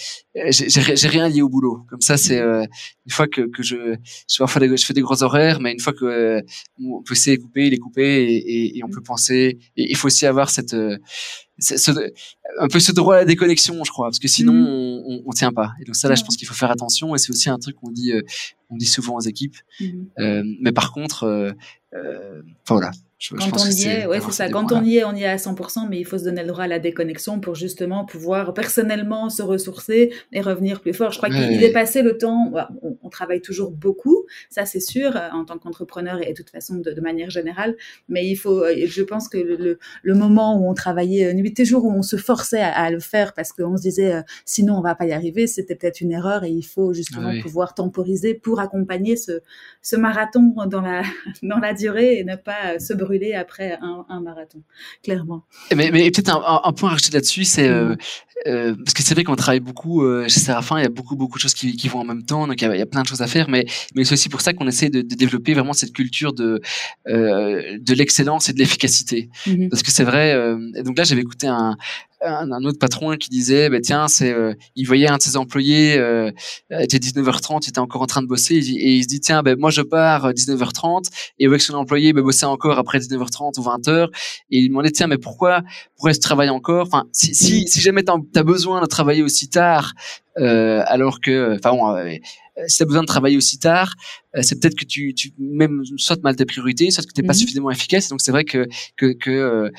j'ai rien lié au boulot. Comme ça c'est euh, une fois que, que je je fais, des, je fais des gros horaires mais une fois que euh, on peut essayer de couper il est coupé et, et, on peut penser et il faut aussi avoir cette euh, ce, un peu ce droit à la déconnexion, je crois, parce que sinon mm. on, on, tient pas. Et donc ça là, je pense qu'il faut faire attention et c'est aussi un truc qu'on dit, on dit souvent aux équipes. Mm. mais par contre, euh, voilà, quand on y est, ouais, c'est ça. Quand on y est, on y est à 100%, mais il faut se donner le droit à la déconnexion pour justement pouvoir personnellement se ressourcer et revenir plus fort. Je crois qu'il est passé le temps. On, travaille toujours beaucoup, ça c'est sûr, euh, en tant qu'entrepreneur et de toute façon de, manière générale. Mais il faut, euh, je pense que le, le, moment où on travaillait euh, nuit et jour, où on se forçait à, le faire parce qu'on se disait sinon on va pas y arriver, c'était peut-être une erreur et il faut justement pouvoir temporiser pour accompagner ce, ce marathon dans la dans la durée et ne pas se brûler après un, marathon, clairement. Mais, mais peut-être un, point à rajouter là-dessus, c'est euh, mm. euh, parce que c'est vrai qu'on travaille beaucoup euh, chez Séraphin, il y a beaucoup beaucoup de choses qui, qui vont en même temps, donc il y, a, plein de choses à faire, mais mais c'est aussi pour ça qu'on essaie de, de, développer vraiment cette culture de de l'excellence et de l'efficacité, mm-hmm. parce que c'est vrai. et donc là, j'avais écouté un un, autre patron qui disait bah, tiens c'est euh, il voyait un de ses employés euh, était 19h30 il était encore en train de bosser et il se dit tiens ben moi je pars 19h30 euh, et avec son employé ben, bosser encore après 19h30 ou 20h et il demandait tiens mais pourquoi pourquoi tu travailles encore? Enfin si, si, si jamais tu as besoin de travailler aussi tard euh, alors que enfin bon euh, si tu as besoin de travailler aussi tard, c'est peut-être que tu, tu même soit mal tes priorités, soit que tu n'es pas mmh suffisamment efficace. Donc c'est vrai que que, que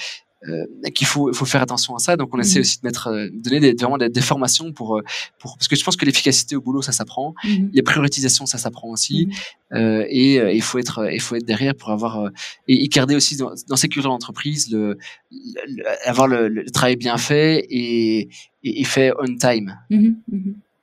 euh, qu'il faut, faut faire attention à ça. Donc on essaie mhm. aussi de mettre, euh, donner des, vraiment des, formations pour, euh, pour, parce que je pense que l'efficacité au boulot ça s'apprend, mmh. les priorisations ça s'apprend aussi, mmh. euh, et il faut être, il faut être derrière pour avoir et, garder aussi dans, dans ces cultures d'entreprise le, avoir le, travail bien fait et, et, fait on time.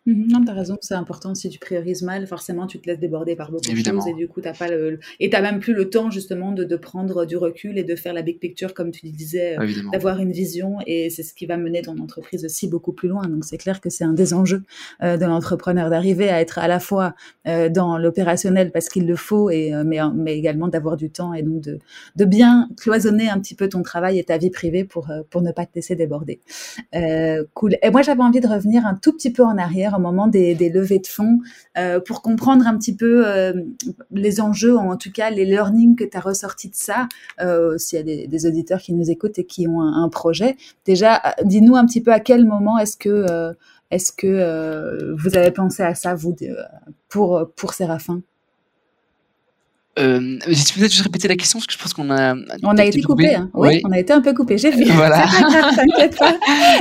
Mmh Mhm. Non, t'as raison, c'est important. Si tu priorises mal, forcément, tu te laisses déborder par beaucoup de choses et du coup, t'as pas le, et t'as même plus le temps justement de, de, prendre du recul et de faire la big picture comme tu disais, euh, d'avoir une vision et c'est ce qui va mener ton entreprise aussi beaucoup plus loin. Donc c'est clair que c'est un des enjeux euh, de l'entrepreneur d'arriver à être à la fois euh, dans l'opérationnel parce qu'il le faut et mais, mais également d'avoir du temps et donc de, de bien cloisonner un petit peu ton travail et ta vie privée pour pour ne pas te laisser déborder. cool. Et moi j'avais envie de revenir un tout petit peu en arrière au moment des, levées de fonds euh, pour comprendre un petit peu euh, les enjeux, en tout cas les learnings que tu as ressortis de ça, euh, s'il y a des, auditeurs qui nous écoutent et qui ont un, projet. Déjà, dis-nous un petit peu à quel moment est-ce que, est-ce que vous avez pensé à ça, vous, pour, pour Séraphin? Euh, peut-être juste répéter la question parce que je pense qu'on a. On a été coupé, hein. oui, on a été un peu coupé. J'ai vu. Voilà. T'inquiète pas.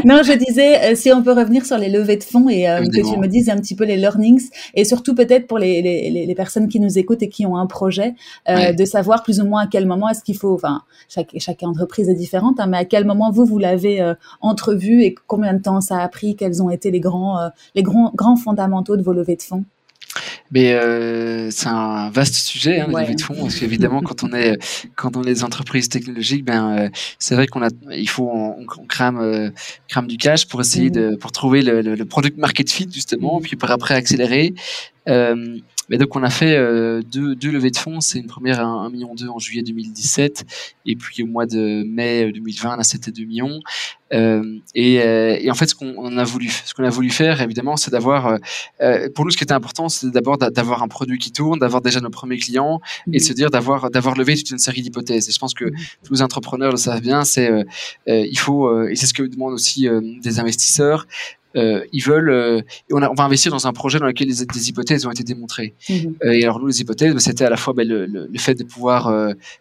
Non, je disais euh, si on peut revenir sur les levées de fonds et euh, que tu me dises un petit peu les learnings et surtout peut-être pour les, les, les, personnes qui nous écoutent et qui ont un projet, euh, de savoir plus ou moins à quel moment est-ce qu'il faut. Enfin, chaque chaque entreprise est différente, hein, mais à quel moment vous vous l'avez euh, entrevu et combien de temps ça a pris, quels ont été les grands les grands grands fondamentaux de vos levées de fonds? Mais euh, c'est un vaste sujet, hein, les de fonds, parce qu'évidemment, quand on est quand on est des entreprises technologiques, ben euh, c'est vrai qu'on a, il faut on, crame euh, crame du cash pour essayer mmh. de pour trouver le, le, product market fit justement, mmh. puis pour après accélérer. Euh, mais donc on a fait euh, deux, deux levées de fonds. C'est une première à 1,2 million en juillet 2017 et puis au mois de mai 2020 là c'était 2 millions. Euh, et, euh, et, en fait ce qu'on a voulu ce qu'on a voulu faire évidemment c'est d'avoir euh, pour nous ce qui était important c'est d'abord d'avoir un produit qui tourne, d'avoir déjà nos premiers clients et de se dire d'avoir d'avoir levé toute une série d'hypothèses. Et je pense que tous les entrepreneurs le savent bien, c'est il faut et c'est ce que demandent aussi des investisseurs, euh, ils veulent euh, on, a, on, va investir dans un projet dans lequel des, des hypothèses ont été démontrées. Mhm. Euh, et alors nous les hypothèses, bah, c'était à la fois bah, le, le, le, fait de pouvoir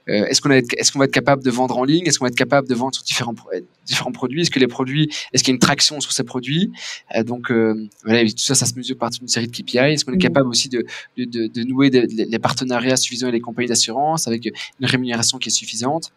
est-ce qu'on est-ce qu'on va être capable de vendre en ligne, est-ce qu'on va être capable de vendre sur différents différents produits, est-ce que les produits, est-ce qu'il y a une traction sur ces produits, donc voilà tout ça ça se mesure par une série de KPI. Est-ce qu'on est mhm. capable aussi de de, de, de nouer des, les partenariats suffisants avec les compagnies d'assurance avec une rémunération qui est suffisante?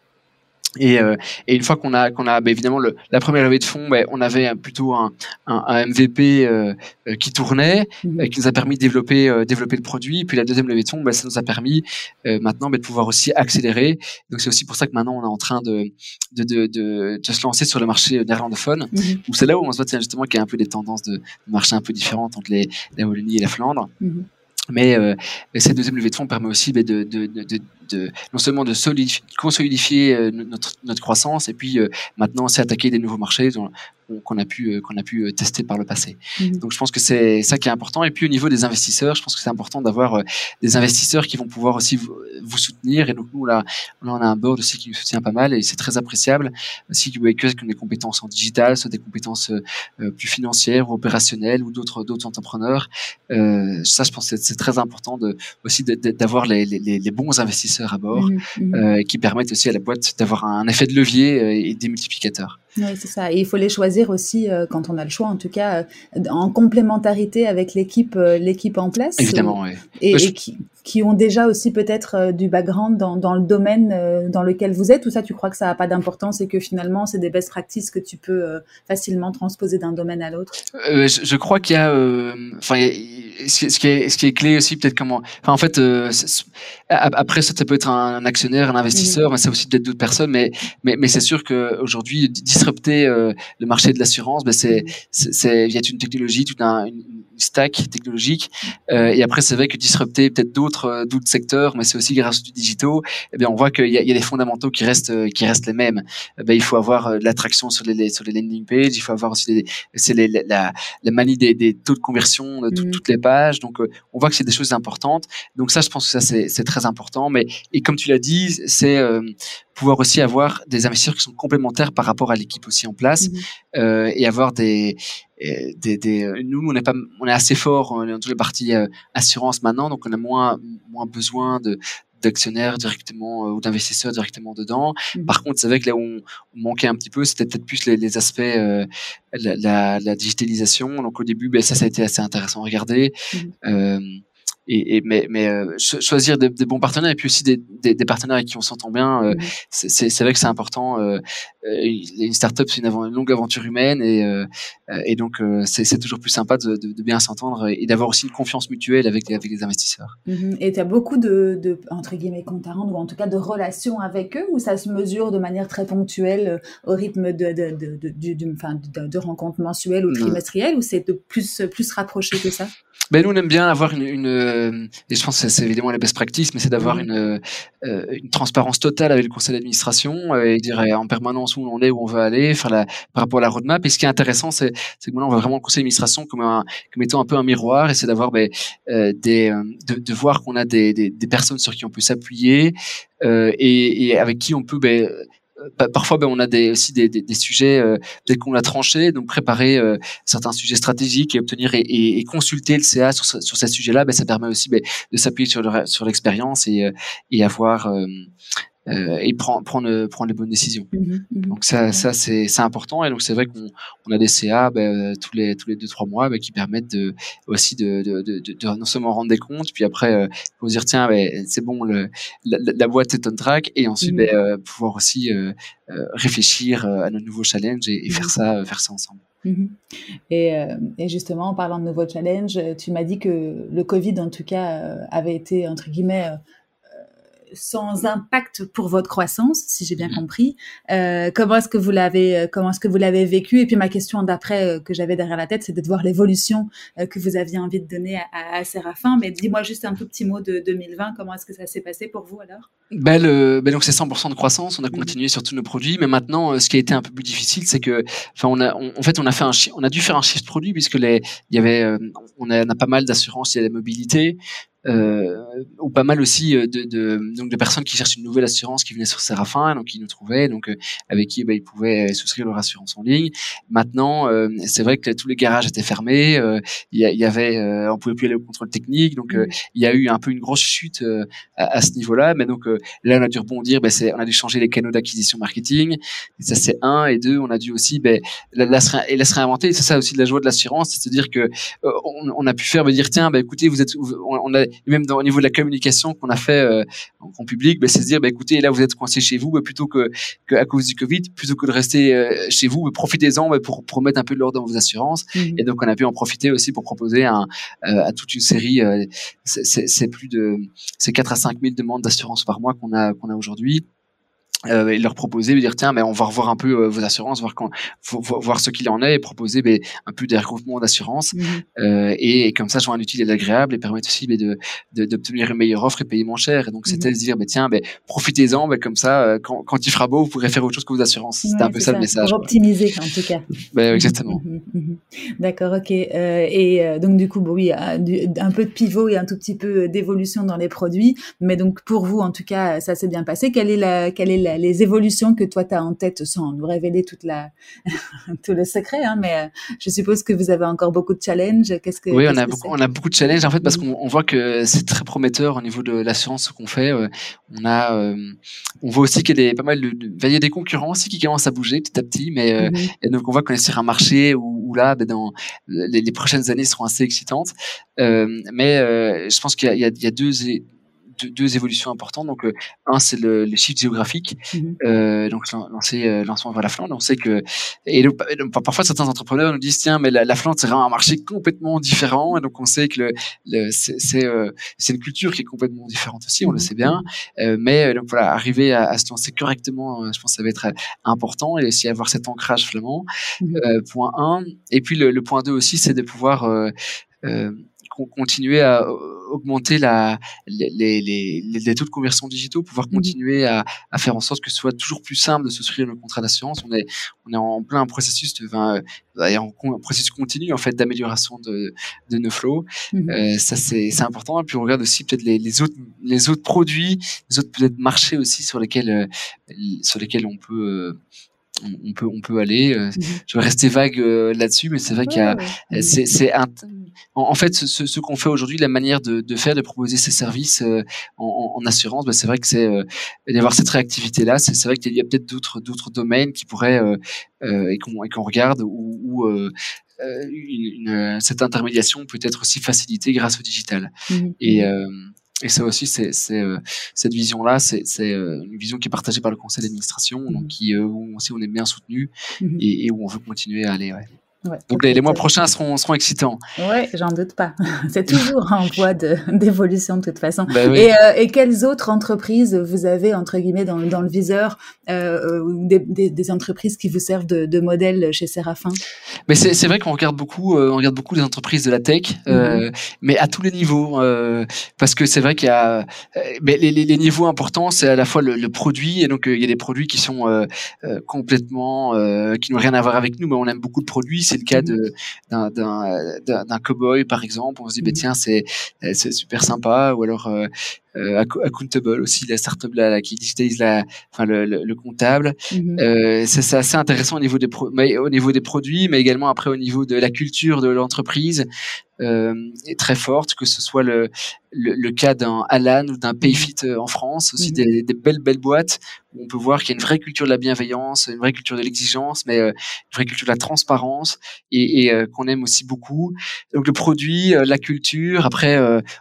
Et, euh, et, une fois qu'on a, qu'on a bah, évidemment le, la première levée de fonds, bah, on avait plutôt un, un, un MVP euh, euh, qui tournait, mmh. qui nous a permis de développer, développer le produit. Puis la deuxième levée de fonds, bah, ça nous a permis maintenant de pouvoir aussi accélérer. Donc c'est aussi pour ça que maintenant on est en train de, de, de, de, de se lancer sur le marché néerlandophone, où c'est là où on se voit justement qu'il y a un peu des tendances de, marché un peu différentes entre les, la Wallonie et la Flandre. Mmh. Mais cette deuxième levée de fonds permet aussi de, de, non seulement de solidifier, consolidifier euh, notre, notre croissance et puis euh, maintenant c'est attaquer des nouveaux marchés qu'on a pu euh, qu'on a pu tester par le passé. Mhm. Donc je pense que c'est ça qui est important. Et puis au niveau des investisseurs, je pense que c'est important d'avoir des investisseurs qui vont pouvoir aussi vous, vous, soutenir. Et donc nous là, là on a un board aussi qui nous soutient pas mal et c'est très appréciable. Aussi que que des compétences en digital, soit des compétences plus financières ou opérationnelles ou d'autres d'autres entrepreneurs. Euh, ça je pense que c'est très important de aussi d'avoir les, les, les bons investisseurs à bord, mmh, mmh. Euh, qui permettent aussi à la boîte d'avoir un effet de levier euh, et des multiplicateurs. Oui, c'est ça. Et il faut les choisir aussi, euh, quand on a le choix, en tout cas, en complémentarité avec l'équipe, l'équipe en place. Évidemment, oui. Et, qui, qui, ont déjà aussi peut-être du background dans, dans, le domaine dans lequel vous êtes. Ou ça, tu crois que ça n'a pas d'importance et que finalement, c'est des best practices que tu peux facilement transposer d'un domaine à l'autre? Je, je, crois qu'il y a, enfin, ce qui est, ce qui est clé aussi, peut-être comment, enfin, en fait, après ça, ça peut être un, actionnaire, un investisseur, mmh. mais c'est aussi peut-être d'autres personnes. Mais mais, mais c'est sûr qu'aujourd'hui, disrupter euh, le marché de l'assurance, ben c'est via une technologie, toute un, une, stack technologique. Euh, et après, c'est vrai que disrupter peut-être d'autres euh, d'autres secteurs, mais c'est aussi grâce du digitaux. Eh bien, on voit qu'il y a, il y a des fondamentaux qui restent qui restent les mêmes. Eh il faut avoir de l'attraction sur les sur les landing pages. Il faut avoir aussi c'est la, la manie des, des taux de conversion de mmh. toutes les pages. Donc, on voit que c'est des choses importantes. Donc ça, je pense que ça c'est très important. Mais et comme tu l'as dit, c'est pouvoir aussi avoir des investisseurs qui sont complémentaires par rapport à l'équipe aussi en place mhm. euh, et avoir des, des, des, nous on est pas on est assez fort dans toutes les parties euh, assurance maintenant donc on a moins moins besoin de d'actionnaires directement ou d'investisseurs directement dedans. Mhm. Par contre, c'est vrai que là où on, manquait un petit peu, c'était peut-être plus les, aspects la, la, digitalisation. Donc au début, ben, ça, ça a été assez intéressant à regarder. Mhm et, et, mais, mais euh, choisir des, des, bons partenaires et puis aussi des, des, des partenaires avec qui on s'entend bien, euh, c'est vrai que c'est important. Euh, une startup, c'est une, une, longue aventure humaine et, et donc c'est toujours plus sympa de, de, de bien s'entendre et d'avoir aussi une confiance mutuelle avec, avec les investisseurs. Mm-hmm. Et tu as beaucoup de, de, entre guillemets, comptes à rendre ou en tout cas de relations avec eux ou ça se mesure de manière très ponctuelle au rythme de, de, rencontres mensuelles ou trimestrielles ou c'est de plus, plus rapproché que ça? Ben nous on aime bien avoir une, une euh, et je pense que c'est évidemment la best practice, mais c'est d'avoir une, euh, une transparence totale avec le conseil d'administration euh, et dire en permanence où on est, où on veut aller, faire la, par rapport à la roadmap. Et ce qui est intéressant, c'est que maintenant on voit vraiment le conseil d'administration comme, un, comme étant un peu un miroir, et c'est d'avoir ben, des, de, de voir qu'on a des, des, des, personnes sur qui on peut s'appuyer et, et, avec qui on peut ben, parfois ben, on a des, aussi des, des, des sujets euh, qu'on a tranché donc préparer euh, certains sujets stratégiques et obtenir et, et, consulter le CA sur, sur ces sujets-là ben, ça permet aussi ben, de s'appuyer sur sur l'expérience et, euh, et avoir euh, et prendre prendre prendre les bonnes décisions. Mmh mmh donc ça ça c'est c'est important et donc c'est vrai qu'on on a des CA ben, tous les tous les deux trois mois ben, qui permettent de aussi de, de, de, de, non seulement rendre des comptes puis après euh, faut dire tiens ben, c'est bon le la, la, boîte est on track et ensuite mmh euh, pouvoir aussi euh, euh, réfléchir à nos nouveaux challenges et, et faire ça faire ça ensemble. Et, euh, et, justement, en parlant de nouveaux challenges, tu m'as dit que le Covid, en tout cas, avait été, entre guillemets, sans impact pour votre croissance, si j'ai bien mm. compris. Euh, comment est-ce que vous l'avez, euh, comment est-ce que vous l'avez vécu? Et puis ma question d'après euh, que j'avais derrière la tête, c'était de voir l'évolution que vous aviez envie de donner à, à, Séraphin. Mais dis-moi juste un tout petit mot de 2020. Comment est-ce que ça s'est passé pour vous alors? Ben, le, ben donc c'est 100% de croissance. On a mm. continué sur tous nos produits, mais maintenant, ce qui a été un peu plus difficile, c'est que, enfin, on a, en fait, on a fait un, on a dû faire un shift produit puisque les, il y avait, on a, on a pas mal d'assurances, il y a la mobilité, ou pas mal aussi euh, de, de, donc de personnes qui cherchent une nouvelle assurance qui venaient sur Séraphin, donc qui nous trouvaient, donc euh, avec qui bah, ils pouvaient souscrire leur assurance en ligne. Maintenant, euh, c'est vrai que tous les garages étaient fermés, il y, y, avait, on pouvait plus aller au contrôle technique, donc mmh. il y a eu un peu une grosse chute à, à, ce niveau-là. Mais donc là, on a dû rebondir, bah, c'est, on a dû changer les canaux d'acquisition marketing. Et ça c'est un et deux, on a dû aussi bah, la, la, et la se réinventer. C'est ça aussi de la joie de l'assurance, c'est de dire que on, on, a pu faire, bah, dire tiens, bah, écoutez, vous êtes, on, a même dans, au niveau de la communication qu'on a fait euh, en, public, ben, c'est se dire, ben, écoutez, là vous êtes coincé chez vous, ben, plutôt que, que, à cause du Covid, plutôt que de rester euh, chez vous, profitez-en pour, pour mettre un peu de l'ordre dans vos assurances. Mhm. Et donc on a pu en profiter aussi pour proposer un, à toute une série, c'est plus de, c'est 4 à 5 000 demandes d'assurance par mois qu'on a qu'on a aujourd'hui euh, et leur proposer, de dire tiens, mais on va revoir un peu euh, vos assurances, voir quand, voir ce qu'il en est, et proposer mais, un peu des regroupements d'assurance, mhm. euh, et, comme ça, joindre utile et agréable, et permettre aussi mais, de d'obtenir une meilleure offre et payer moins cher. Et donc c'était mhm. se dire, mais tiens, mais profitez-en, mais comme ça, quand, quand il fera beau, vous pourrez faire autre chose que vos assurances. C'était un peu ça, le message. Pour optimiser en tout cas. Ben, exactement. Mhm, D'accord, ok. Et donc du coup, bon, oui, un peu de pivot et un tout petit peu d'évolution dans les produits, mais donc pour vous, en tout cas, ça s'est bien passé. Quelle est la, quelle est la les évolutions que toi tu as en tête sans nous révéler toute la, tout le secret, hein, mais euh, je suppose que vous avez encore beaucoup de challenges. Qu'est-ce que Oui, on a beaucoup, on a beaucoup de challenges en fait parce qu'on voit que c'est très prometteur au niveau de l'assurance ce qu'on fait. Euh, on a, euh, on voit aussi qu'il y a des, pas mal de, y a des concurrents aussi qui commencent à bouger petit à petit, mais et donc on voit qu'on est sur un marché où, là, ben, dans les, prochaines années seront assez excitantes. mais je pense qu'il y, y, y a, deux deux, évolutions importantes. Donc, un, c'est le, les chiffres géographiques. Mhm. euh, donc, lancer, euh, lancement vers la Flandre. On sait que, et parfois, certains entrepreneurs nous disent, tiens, mais la, Flandre, c'est vraiment un marché complètement différent. Et donc, on sait que le, le c'est, euh, c'est une culture qui est complètement différente aussi, on le mhm. sait bien. Mais, donc, voilà, arriver à, à, se lancer correctement, je pense que ça va être important et aussi avoir cet ancrage flamand. Mhm. point 1. Et puis, le, le point 2 aussi, c'est de pouvoir, euh, continuer à augmenter la, les, les, les, taux de conversion digitaux, pouvoir mhm. continuer à, à, faire en sorte que ce soit toujours plus simple de souscrire le contrat d'assurance. On est, on est en plein processus de, enfin, en processus continu en fait d'amélioration de, de nos flows. Mhm. Euh, ça c'est important. Et puis on regarde aussi peut-être les, les autres les autres produits, les autres peut-être marchés aussi sur lesquels euh, sur lesquels on peut euh, on peut on peut aller. Euh, mhm. Je vais rester vague euh, là-dessus, mais c'est vrai qu'il y a c'est c'est en, fait ce, ce qu'on fait aujourd'hui, la manière de, de, faire, de proposer ces services euh, en, en, assurance, bah, c'est vrai que c'est d'avoir cette réactivité là. C'est vrai qu'il y a peut-être d'autres d'autres domaines qui pourraient et qu'on regarde ou, une, cette intermédiation peut être aussi facilitée grâce au digital. Mhm. Et et ça aussi, c'est, euh, cette vision-là, c'est, euh, une vision qui est partagée par le conseil d'administration, donc mmh. qui, euh, où on on est bien soutenu mmh. et, et, où on veut continuer à aller. Ouais. Donc les, mois prochains seront, seront excitants. Ouais, j'en doute pas. C'est toujours en voie d'évolution de, toute façon. Bah et, euh, et, quelles autres entreprises vous avez entre guillemets dans, dans le viseur euh, des, des, des, entreprises qui vous servent de, de modèle chez Séraphin Mais c'est vrai qu'on regarde beaucoup, euh, on regarde beaucoup les entreprises de la tech, euh, mhm. mais à tous les niveaux, euh, parce que c'est vrai qu'il y a mais les, les, les, niveaux importants, c'est à la fois le, le, produit et donc il y a des produits qui sont complètement qui n'ont rien à voir avec nous, mais on aime beaucoup de produits c'est le cas mmh. de d'un cowboy par exemple on se dit bah, tiens c'est c'est super sympa ou alors euh, euh, accountable aussi la startup là, qui digitalise la enfin le, le, comptable mmh euh, c'est assez intéressant au niveau des pro mais, au niveau des produits mais également après au niveau de la culture de l'entreprise euh, est très forte, que ce soit le, le, le cas d'un Alan ou d'un Payfit euh, en France, aussi des, des, belles belles boîtes où on peut voir qu'il y a une vraie culture de la bienveillance, une vraie culture de l'exigence, mais euh, une vraie culture de la transparence et, et euh, qu'on aime aussi beaucoup. Donc le produit, la culture. Après,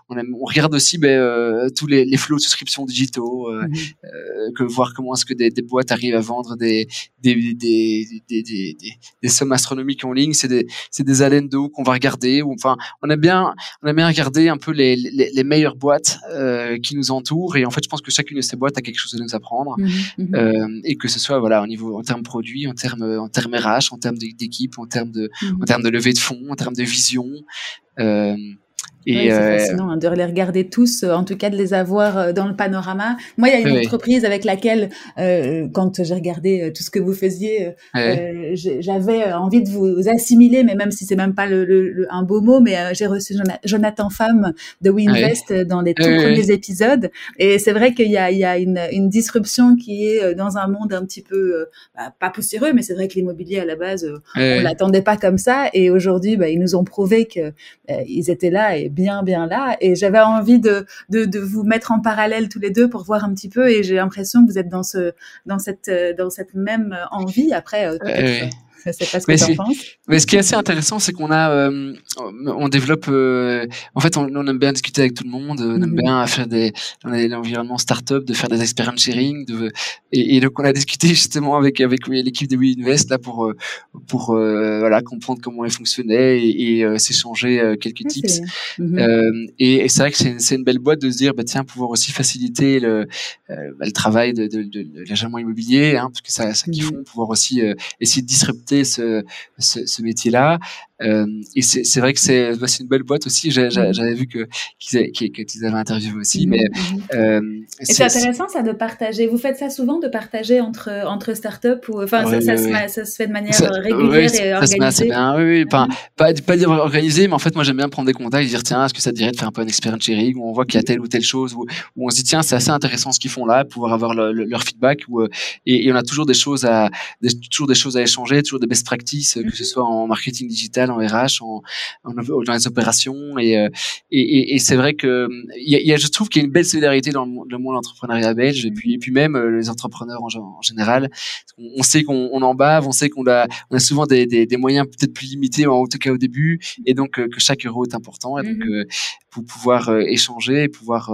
on, aime, on regarde aussi ben, tous les, les flots de souscription digitaux, mmh. que voir comment est-ce que des, des, boîtes arrivent à vendre des des, des, des, des, des sommes astronomiques en ligne. C'est des c'est des d'eau qu'on va regarder. Ou enfin on a bien, on a bien regardé un peu les, les, les meilleures boîtes euh, qui nous entourent et en fait, je pense que chacune de ces boîtes a quelque chose à nous apprendre mhm, mhm. euh, et que ce soit voilà au niveau en termes produits, en termes en termes RH, en termes d'équipe, en termes de mhm. en termes de levée de fonds, en termes de vision. Euh, et c'est euh, fascinant hein, de les regarder tous, euh, en tout cas de les avoir euh, dans le panorama. Moi, il y a une entreprise avec laquelle, euh, quand j'ai regardé tout ce que vous faisiez, euh, j'avais envie de vous assimiler, mais même si c'est même pas le, le, un beau mot, mais j'ai reçu Jonathan Femme de WeInvest dans les tout premiers épisodes. Et c'est vrai qu'il y a, il y a une, une, disruption qui est dans un monde un petit peu, bah, pas poussiéreux, mais c'est vrai que l'immobilier à la base, on l'attendait pas comme ça. Et aujourd'hui, bah, ils nous ont prouvé que ils étaient là et bien, bien là. Et j'avais envie de, de, de, vous mettre en parallèle tous les deux pour voir un petit peu. Et j'ai l'impression que vous êtes dans ce, dans cette, dans cette même envie. Après, euh, Je sais pas ce que tu en penses. Mais ce qui est assez intéressant, c'est qu'on a, euh, on développe, euh, en fait, on, on, aime bien discuter avec tout le monde, on aime mhm. bien faire des, on a l'environnement startup, de faire des experience sharing, de, et, et, donc on a discuté justement avec avec l'équipe de We Invest là pour euh, pour voilà comprendre comment elle fonctionnait et, et s'échanger quelques tips. Mhm. et, et c'est vrai que c'est une, belle boîte de se dire, bah tiens, pouvoir aussi faciliter le, bah, le travail de, de, de, de l'agent immobilier, hein, parce que ça, ça qu'ils mhm. font, pouvoir aussi essayer de disrupter ce, métier-là. Euh, et c'est vrai que c'est bah, une belle boîte aussi. Mhm. J'avais vu que qu'ils avaient interviewé aussi. Mhm, mais mhm. euh, c'est intéressant ça de partager. Vous faites ça souvent de partager entre entre startups ou enfin ça, ça, se, ça, se, fait de manière régulière et organisée. Bien, oui, oui, pas, pas, pas dire organisé, mais en fait moi j'aime bien prendre des contacts et dire tiens est-ce que ça te dirait de faire un peu un experience sharing où on voit qu'il y a telle ou telle chose où, où on se dit tiens c'est assez intéressant ce qu'ils font là, pouvoir avoir leur feedback ou euh, et, et, on a toujours des choses à des, toujours des choses à échanger, toujours des best practices que ce soit en marketing digital en RH, en, dans les opérations. Et, euh, et, et, et c'est vrai que y a, y a, je trouve qu'il y a une belle solidarité dans le, le monde entrepreneuriat belge et puis, et puis même euh, les entrepreneurs en, en général. On, sait qu'on on en bave, on sait qu'on a, on a souvent des, des, des moyens peut-être plus limités, en tout cas au début, et donc euh, que chaque euro est important. Et donc mm-hmm. Pour pouvoir échanger, pouvoir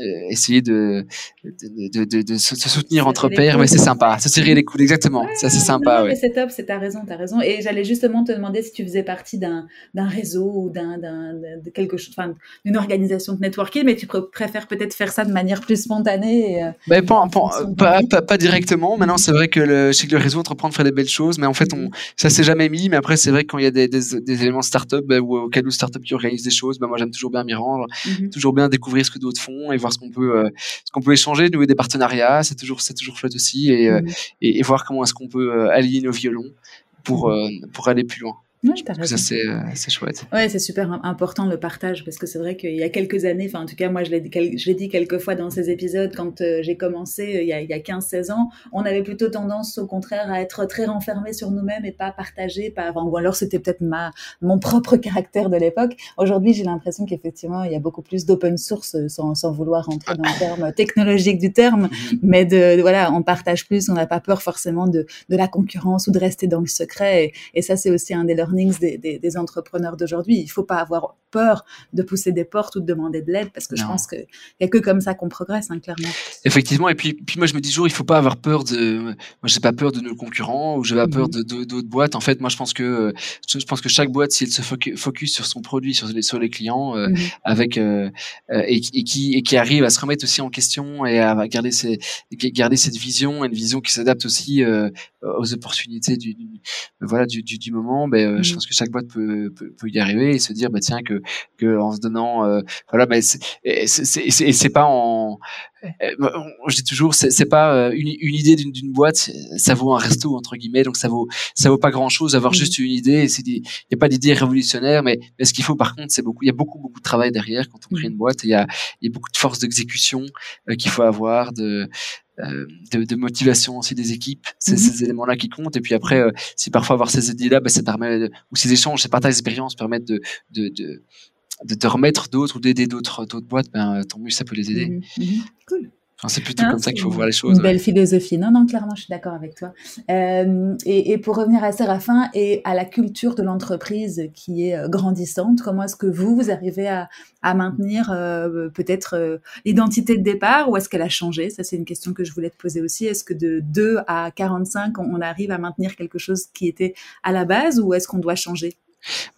euh, essayer de de, de, de, se soutenir entre pairs, mais c'est sympa. Se serrer les coudes, exactement. ça, c'est sympa. ouais. C'est top, c'est ta raison, t'as raison. Et j'allais justement te demander si tu faisais partie d'un réseau ou d'un de quelque chose, enfin, d'une organisation de networking, mais tu préfères peut-être faire ça de manière plus spontanée. Et, euh, ben, pas, pas, pas, directement. Maintenant, c'est vrai que le, je que le réseau entreprendre fait des belles choses, mais en fait, on, ça s'est jamais mis. Mais après, c'est vrai que quand il y a des, des, des éléments start-up ben, ou auxquels start-up qui organisent des choses, ben, moi, j'aime toujours bien m'y rendre, mm-hmm. toujours bien découvrir ce que d'autres font et voir ce qu'on peut, euh, ce qu'on peut échanger, nouer des partenariats, c'est toujours, c'est toujours chouette aussi, et, euh, mm. et, et, voir comment est-ce qu'on peut euh, aligner nos violons pour, mm. pour aller plus loin. Ouais, ça c'est euh, c'est chouette. Ouais, c'est super important le partage parce que c'est vrai qu'il y a quelques années, enfin en tout cas moi je l'ai je l'ai dit quelques fois dans ces épisodes quand euh, j'ai commencé euh, il y a, il y a 15-16 ans, on avait plutôt tendance au contraire à être très renfermé sur nous-mêmes et pas partager, pas ou alors c'était peut-être ma mon propre caractère de l'époque. Aujourd'hui j'ai l'impression qu'effectivement il y a beaucoup plus d'open source sans, sans vouloir rentrer dans le terme technologique du terme, mhm. mais de, voilà on partage plus, on n'a pas peur forcément de de la concurrence ou de rester dans le secret et, et ça c'est aussi un des leurs des, entrepreneurs d'aujourd'hui. Il faut pas avoir peur de pousser des portes ou de demander de l'aide parce que je pense qu'il n'y a que comme ça qu'on progresse, hein, clairement. Effectivement. Et puis, puis moi, je me dis toujours, il faut pas avoir peur de, moi, j'ai pas peur de nos concurrents ou j'ai pas peur mhm. de, d'autres boîtes. En fait, moi, je pense que, je pense que chaque boîte, si elle se focus sur son produit, sur les, sur les clients, euh, mhm. avec, euh, euh, et, qui, et qui arrive à se remettre aussi en question et à garder ses, garder cette vision, une vision qui s'adapte aussi aux opportunités du, voilà, du, du, du moment, ben, je pense que chaque boîte peut, peut, peut, y arriver et se dire bah tiens que que en se donnant euh, voilà mais c'est c'est pas en euh, je dis toujours c'est pas euh, une, une idée d'une boîte ça vaut un resto entre guillemets donc ça vaut ça vaut pas grand chose d'avoir juste une idée c'est il y a pas d'idée révolutionnaire mais, mais ce qu'il faut par contre c'est beaucoup il y a beaucoup beaucoup de travail derrière quand on crée une boîte il y a il y a beaucoup de force d'exécution qu'il faut avoir de euh, de, de, motivation aussi des équipes, c'est mhm. ces éléments-là qui comptent. Et puis après, euh, si parfois avoir ces idées-là, bah, ça permet, ou ces échanges, ces partages d'expérience permettent de, de, de, de, te remettre d'autres ou d'aider d'autres d'autres boîtes, ben, tant mieux ça peut les aider. Mhm. Mhm. Cool c'est plutôt comme ça qu'il faut voir les choses. Une belle philosophie. Non, non, clairement, je suis d'accord avec toi. Euh, et, et, pour revenir à Séraphin et à la culture de l'entreprise qui est euh, grandissante, comment est-ce que vous, vous arrivez à, à maintenir euh, peut-être euh, l'identité de départ ou est-ce qu'elle a changé? Ça, c'est une question que je voulais te poser aussi. Est-ce que de 2 à 45, on arrive à maintenir quelque chose qui était à la base ou est-ce qu'on doit changer?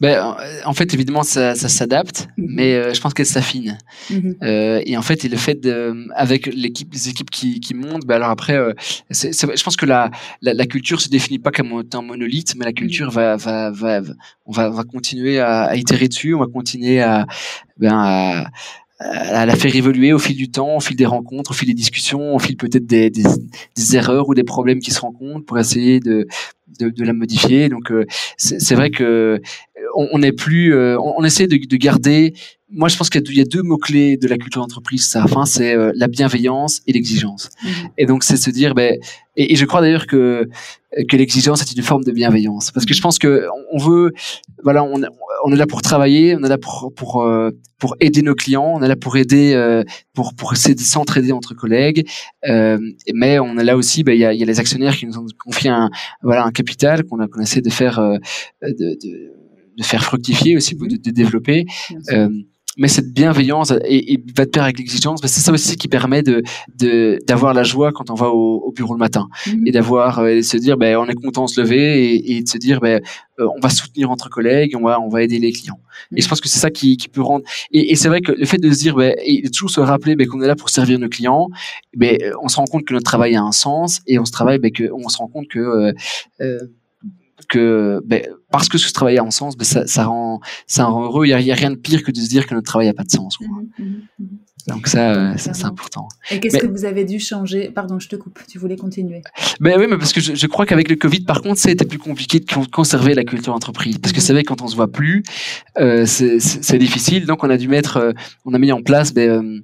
Ben, en fait, évidemment, ça, ça s'adapte, mhm. mais euh, je pense qu'elle s'affine. Mhm. Euh, et en fait, et le fait de, avec l'équipe, les équipes qui, qui montent, ben alors après, euh, je pense que la, la, la, culture se définit pas comme un monolithe, mais la culture mhm. va, va, va, on va, va continuer à, à, itérer dessus, on va continuer à, ben, à, à la faire évoluer au fil du temps, au fil des rencontres, au fil des discussions, au fil peut-être des, des, des, erreurs ou des problèmes qui se rencontrent pour essayer de, de, de la modifier. Donc euh, c'est vrai que euh, on, on est plus, euh, on, on, essaie de, de, garder. Moi, je pense qu'il y, a deux mots clés de la culture d'entreprise. Ça, enfin, c'est la bienveillance et l'exigence. Mmh. Et donc, c'est se dire, ben, et, et je crois d'ailleurs que que l'exigence est une forme de bienveillance, parce que je pense que on veut, voilà, on, on est là pour travailler, on est là pour pour pour aider nos clients, on est là pour aider pour pour essayer de s'entraider entre collègues, mais on est là aussi, ben, il y, a, y a les actionnaires qui nous ont confié un voilà un capital qu'on a qu'on essaie de faire de, de, de, faire fructifier aussi, de, de développer mais cette bienveillance et, et va de pair avec l'exigence, c'est ça aussi qui permet de d'avoir la joie quand on va au, bureau le matin mhm. et d'avoir euh, se dire ben on est content de se lever et, et de se dire ben euh, on va soutenir entre collègues, on va on va aider les clients. Et je mhm. pense que c'est ça qui, qui peut rendre et, et c'est vrai que le fait de se dire ben et toujours se rappeler ben, qu'on est là pour servir nos clients, ben on se rend compte que notre travail a un sens et on se travaille ben que on se rend compte que euh, euh que ben, parce que ce travail a un sens, ben, ça, ça, rend, ça rend heureux. Il n'y a, rien de pire que de se dire que notre travail n'a pas de sens. Quoi. Mmh, mmh, mmh. Donc ça, c'est important. Et qu'est-ce que vous avez dû changer? Pardon, je te coupe. Tu voulais continuer Ben oui, mais parce que je, je crois qu'avec le Covid, par contre, ça a été plus compliqué de conserver la culture entreprise, parce que c'est vrai quand on se voit plus, euh, c'est difficile. Donc on a dû mettre, euh, on a mis en place. Ben, euh,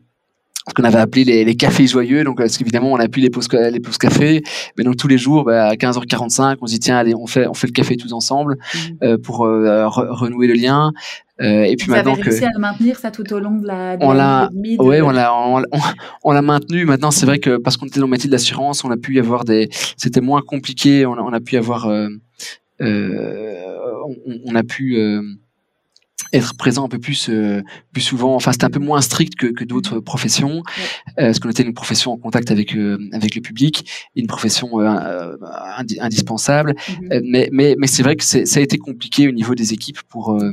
ce qu'on avait appelé les, les, cafés joyeux. Donc, parce qu'évidemment, on plus les pauses, les pauses café. Mais donc, tous les jours, bah, à 15h45, on se dit, tiens, allez, on fait, on fait le café tous ensemble mmh. euh, pour euh, renouer le lien. Euh, et puis Vous maintenant avez réussi à maintenir ça tout au long de la. De on l'a, ouais, on l'a, on, on, l'a maintenu. Maintenant, c'est vrai que parce qu'on était dans le métier de l'assurance, on a pu y avoir des, c'était moins compliqué. On a, on a pu avoir, euh, euh, on, on, a pu être présent un peu plus euh, plus souvent. Enfin, c'était un peu moins strict que, que d'autres mm-hmm. professions, euh, parce qu'on était une profession en contact avec euh, avec le public, une profession indispensable. Mm-hmm. mais mais mais c'est vrai que ça a été compliqué au niveau des équipes pour euh,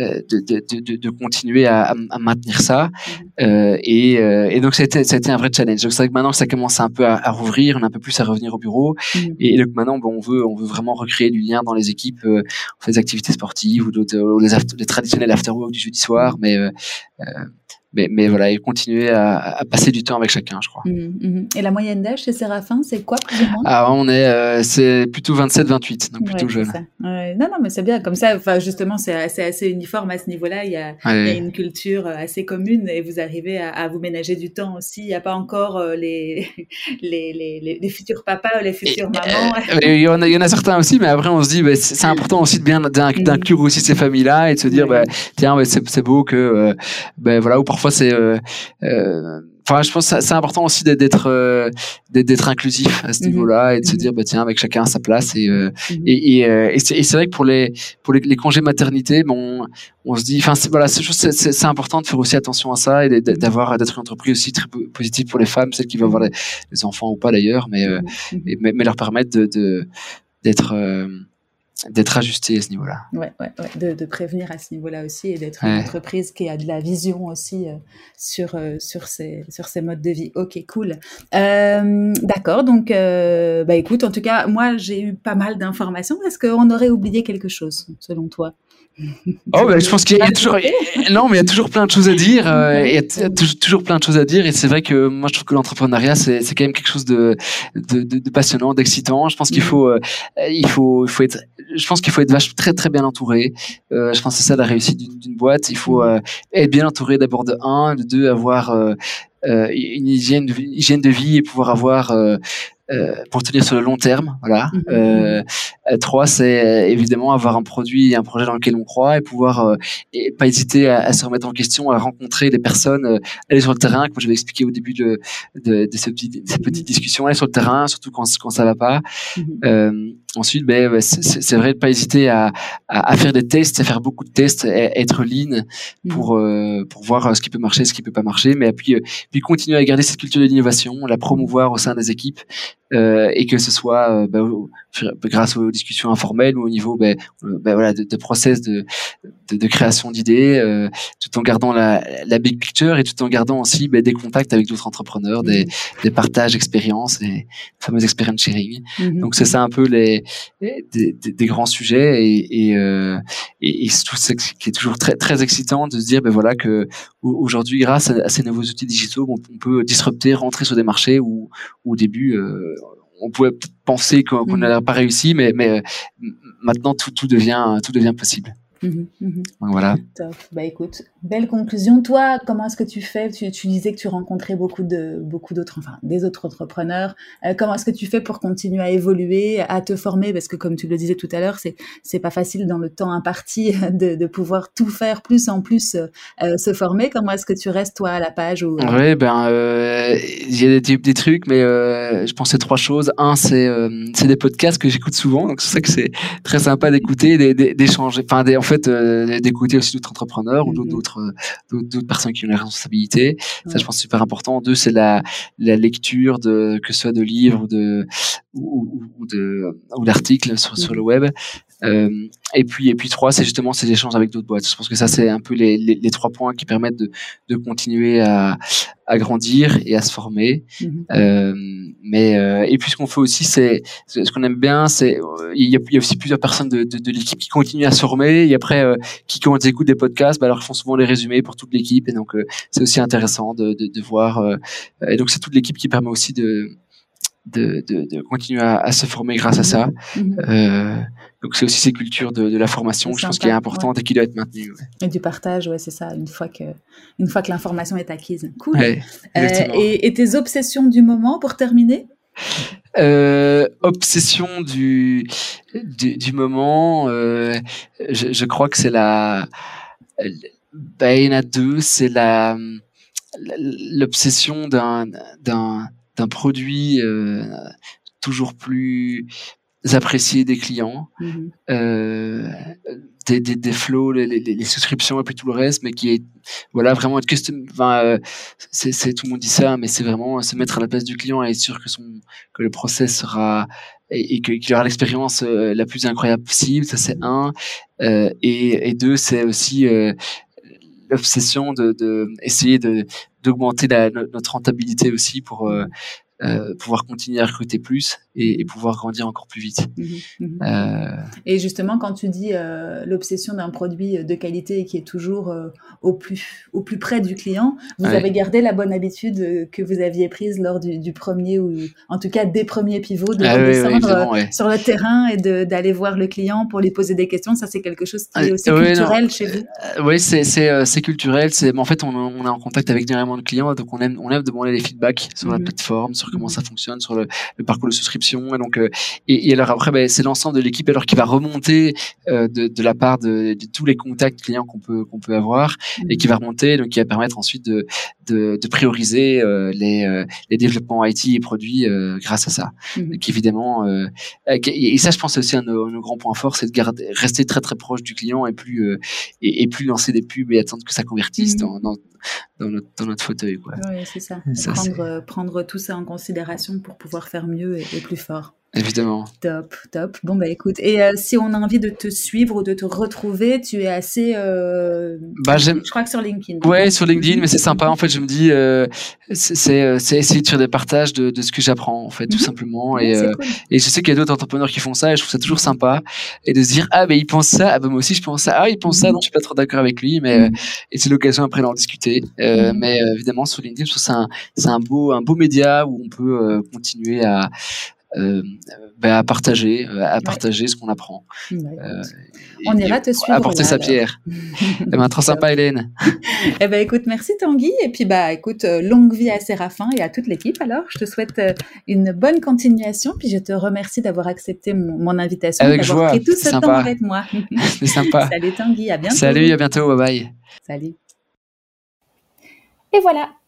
de, de, de, de, continuer à, à, maintenir ça. Mhm. Euh, et, euh, et, donc, a été un vrai challenge. Donc, c'est vrai que maintenant, ça commence un peu à, à, rouvrir, on a un peu plus à revenir au bureau. Mhm. Et, donc, maintenant, bon, on, veut, on veut vraiment recréer du lien dans les équipes. Euh, on fait des activités sportives ou, d'autres, les, les, traditionnels after-work du jeudi soir. Mais euh, mais, mais voilà, et continuer à, à, passer du temps avec chacun, je crois. Mmh, mmh. Et la moyenne d'âge chez Séraphin, c'est quoi plus ou ah, on est, euh, c'est plutôt 27-28, donc plutôt jeune. Ouais. Non, non, mais c'est bien comme ça. Enfin, justement, c'est assez, assez, uniforme à ce niveau-là. Il y, a, il y a une culture euh, assez commune et vous arrivez à, à vous ménager du temps aussi. Il n'y a pas encore euh, les, les, les, les, futurs papas, les futures mamans. il, y en a, il y en a certains aussi, mais après, on se dit, bah, c'est important aussi de bien d'inclure mmh. aussi ces familles-là et de se dire, bah, tiens, bah, c'est beau que, ben voilà, ou parfois parfois c'est euh, euh, enfin je pense c'est important aussi d'être euh, d'être inclusif à ce mhm. niveau-là et de se mhm. dire bah tiens avec chacun à sa place et mhm. et, et, et c'est vrai que pour les pour les, congés maternité bon on se dit enfin voilà c'est important de faire aussi attention à ça et d'avoir d'être une entreprise aussi très positive pour les femmes celles qui vont avoir les, enfants ou pas d'ailleurs mais, mais, mais leur permettre de d'être d'être ajusté à ce niveau-là. Ouais, ouais, ouais. De, de, prévenir à ce niveau-là aussi et d'être une entreprise qui a de la vision aussi euh, sur euh, sur ces sur ces modes de vie. Ok, cool. Euh, D'accord. Donc, euh, bah écoute, en tout cas, moi j'ai eu pas mal d'informations. Est-ce qu'on aurait oublié quelque chose selon toi? Oh, ben, je pense qu'il y, a toujours, non, mais il y a toujours plein de choses à dire. Euh, il y a toujours plein de choses à dire. Et c'est vrai que moi, je trouve que l'entrepreneuriat, c'est, quand même quelque chose de, de, de, de passionnant, d'excitant. Je pense qu'il faut, euh, il faut, il faut être, je pense qu'il faut être vache, très, très bien entouré. Euh, je pense que c'est ça la réussite d'une, boîte. Il faut euh, être bien entouré d'abord de un, de deux, avoir une hygiène de, hygiène de vie et pouvoir avoir euh, pour tenir sur le long terme. Voilà. Mhm. Euh, trois, c'est euh, évidemment avoir un produit, un projet dans lequel on croit et pouvoir euh, et pas hésiter à, à, se remettre en question, à rencontrer des personnes, euh, aller sur le terrain, comme je l'ai expliqué au début de, de, de, ce petit, de cette petite discussion, aller sur le terrain, surtout quand, quand ça va pas. Mhm. Ensuite, ben, c'est vrai de pas hésiter à, à, à, faire des tests, à faire beaucoup de tests, être lean pour mmh. pour voir ce qui peut marcher, ce qui peut pas marcher, mais puis puis continuer à garder cette culture de l'innovation, la promouvoir au sein des équipes euh, et que ce soit euh, ben, grâce aux discussions informelles ou au niveau ben, ben, voilà de, de, process de de, de création d'idées, euh, tout en gardant la, la big picture et tout en gardant aussi ben, des contacts avec d'autres entrepreneurs, des, mmh. des partages d'expériences, des fameux experience sharing. Mmh. Donc c'est ça un peu les des, des, des grands sujets et et, euh, et, et tout ce qui est toujours très très excitant de se dire ben voilà que aujourd'hui grâce à, ces nouveaux outils digitaux on, on, peut disrupter, rentrer sur des marchés où, où au début euh, on pouvait penser qu'on mmh. n'avait pas réussi, mais, mais maintenant tout, tout devient tout devient possible. Mhm. voilà. Top. Bah écoute, belle conclusion. Toi, comment est-ce que tu fais? Tu, disais que tu rencontrais beaucoup de beaucoup d'autres, enfin des autres entrepreneurs. Euh, comment est-ce que tu fais pour continuer à évoluer, à te former? Parce que comme tu le disais tout à l'heure, c'est c'est pas facile dans le temps imparti de, de pouvoir tout faire plus en plus euh, se former. Comment est-ce que tu restes toi à la page ou Oui, ben il y a des, des trucs, mais je pensais trois choses. Un, c'est c'est des podcasts que j'écoute souvent, donc c'est ça que c'est très sympa d'écouter, d'échanger, enfin en fait euh, d'écouter aussi d'autres entrepreneurs ou d'autres mhm. euh, d'autres personnes qui ont la responsabilité. Ça, je pense, c'est super important. Deux, c'est la, la lecture de que ce soit de livres ou de ou, ou de ou d'articles sur, sur le web. Euh, et puis et puis trois, c'est justement ces échanges avec d'autres boîtes. Je pense que ça c'est un peu les, les, les, trois points qui permettent de, de continuer à, à grandir et à se former. Mhm. Euh, mais euh, et puis ce qu'on fait aussi, c'est ce qu'on aime bien, c'est il y, a, il y a aussi plusieurs personnes de, de, de l'équipe qui continuent à se former et après qui quand ils écoutent des podcasts, bah, alors ils font souvent les résumés pour toute l'équipe et donc c'est aussi intéressant de, voir. Et donc c'est toute l'équipe qui permet aussi de de, de, de continuer à, à, se former grâce à ça. Mhm. Euh, donc c'est aussi ces cultures de, de la formation, je pense, qui est importante et qui doit être maintenue. Ouais. Et du partage, ouais, c'est ça. Une fois que, une fois que l'information est acquise. Cool. euh, et, et, tes obsessions du moment pour terminer? Euh, obsession du, du, du moment, je, je, crois que c'est la. Ben, il y en a deux. C'est la l'obsession d'un d'un produit euh, toujours plus apprécié des clients, mhm. euh, des, des, des, flows, les, les, les, souscriptions et puis tout le reste, mais qui est voilà vraiment être custom. Enfin, euh, c'est, c'est tout le monde dit ça, mais c'est vraiment se mettre à la place du client et être sûr que son que le process sera et, et qu'il aura l'expérience euh, la plus incroyable possible. Ça c'est un. Euh, et, et, deux, c'est aussi euh, l'obsession de, de, essayer de d'augmenter notre rentabilité aussi pour euh, pouvoir continuer à recruter plus et, et, pouvoir grandir encore plus vite. Mmh mmh euh... Et justement, quand tu dis euh, l'obsession d'un produit de qualité qui est toujours au, plus, au plus près du client, vous ouais. avez gardé la bonne habitude que vous aviez prise lors du, du, premier ou en tout cas des premiers pivots de ah, descendre sur le terrain et d'aller voir le client pour lui poser des questions? Ça, c'est quelque chose qui est aussi culturel non. chez vous? oui, c'est culturel. En fait, on, on, est en contact avec énormément de clients, donc on aime, on aime demander les feedbacks sur mmh la plateforme, sur comment ça fonctionne sur le, le parcours de souscription. Et donc, euh, et, et, alors après, ben, c'est l'ensemble de l'équipe alors qui va remonter euh, de, de, la part de, de, tous les contacts clients qu'on peut qu'on peut avoir et qui va remonter, donc qui va permettre ensuite de de, de prioriser euh, les, les développements IT et produits grâce à ça. Donc évidemment, et ça, je pense aussi un de nos grands points forts, c'est de garder, rester très très proche du client et plus et, et, plus lancer des pubs et attendre que ça convertisse dans, dans dans notre, dans notre fauteuil. Quoi. Oui, c'est ça. ça prendre, prendre tout ça en considération pour pouvoir faire mieux et, et plus fort. Évidemment. Top, top. Bon, bah écoute, et euh, si on a envie de te suivre ou de te retrouver, tu es assez. Euh... Bah, j'aime. Je crois que sur LinkedIn. Ouais, sur LinkedIn, mais c'est sympa. En fait, je me dis, euh, c'est essayer de faire des partages de, de ce que j'apprends, en fait, tout -hmm. simplement. Et, cool. et je sais qu'il y a d'autres entrepreneurs qui font ça et je trouve ça toujours sympa. Et de se dire, ah, ben, il pense ça, ah, ben, moi aussi, je pense ça. Ah, il pense ça, non, je suis pas trop d'accord avec lui, mais. -hmm. et c'est l'occasion après d'en discuter. Mais évidemment, sur LinkedIn, je trouve que c'est un, un, beau, un beau média où on peut continuer à euh, ben à partager, euh, à partager ouais. ce qu'on apprend. Bah, euh, on ira te suivre. Apporter là, sa pierre. eh ben, trop sympa, Hélène. eh ben, écoute, merci Tanguy. Et puis, bah, écoute, longue vie à Séraphin et à toute l'équipe. Alors, je te souhaite une bonne continuation. Puis, je te remercie d'avoir accepté mon, mon invitation. Avec joie. pris tout ce sympa. temps avec moi. C'est sympa. Salut Tanguy, à bientôt. Salut, à bientôt. Bye bye. Salut. Et voilà,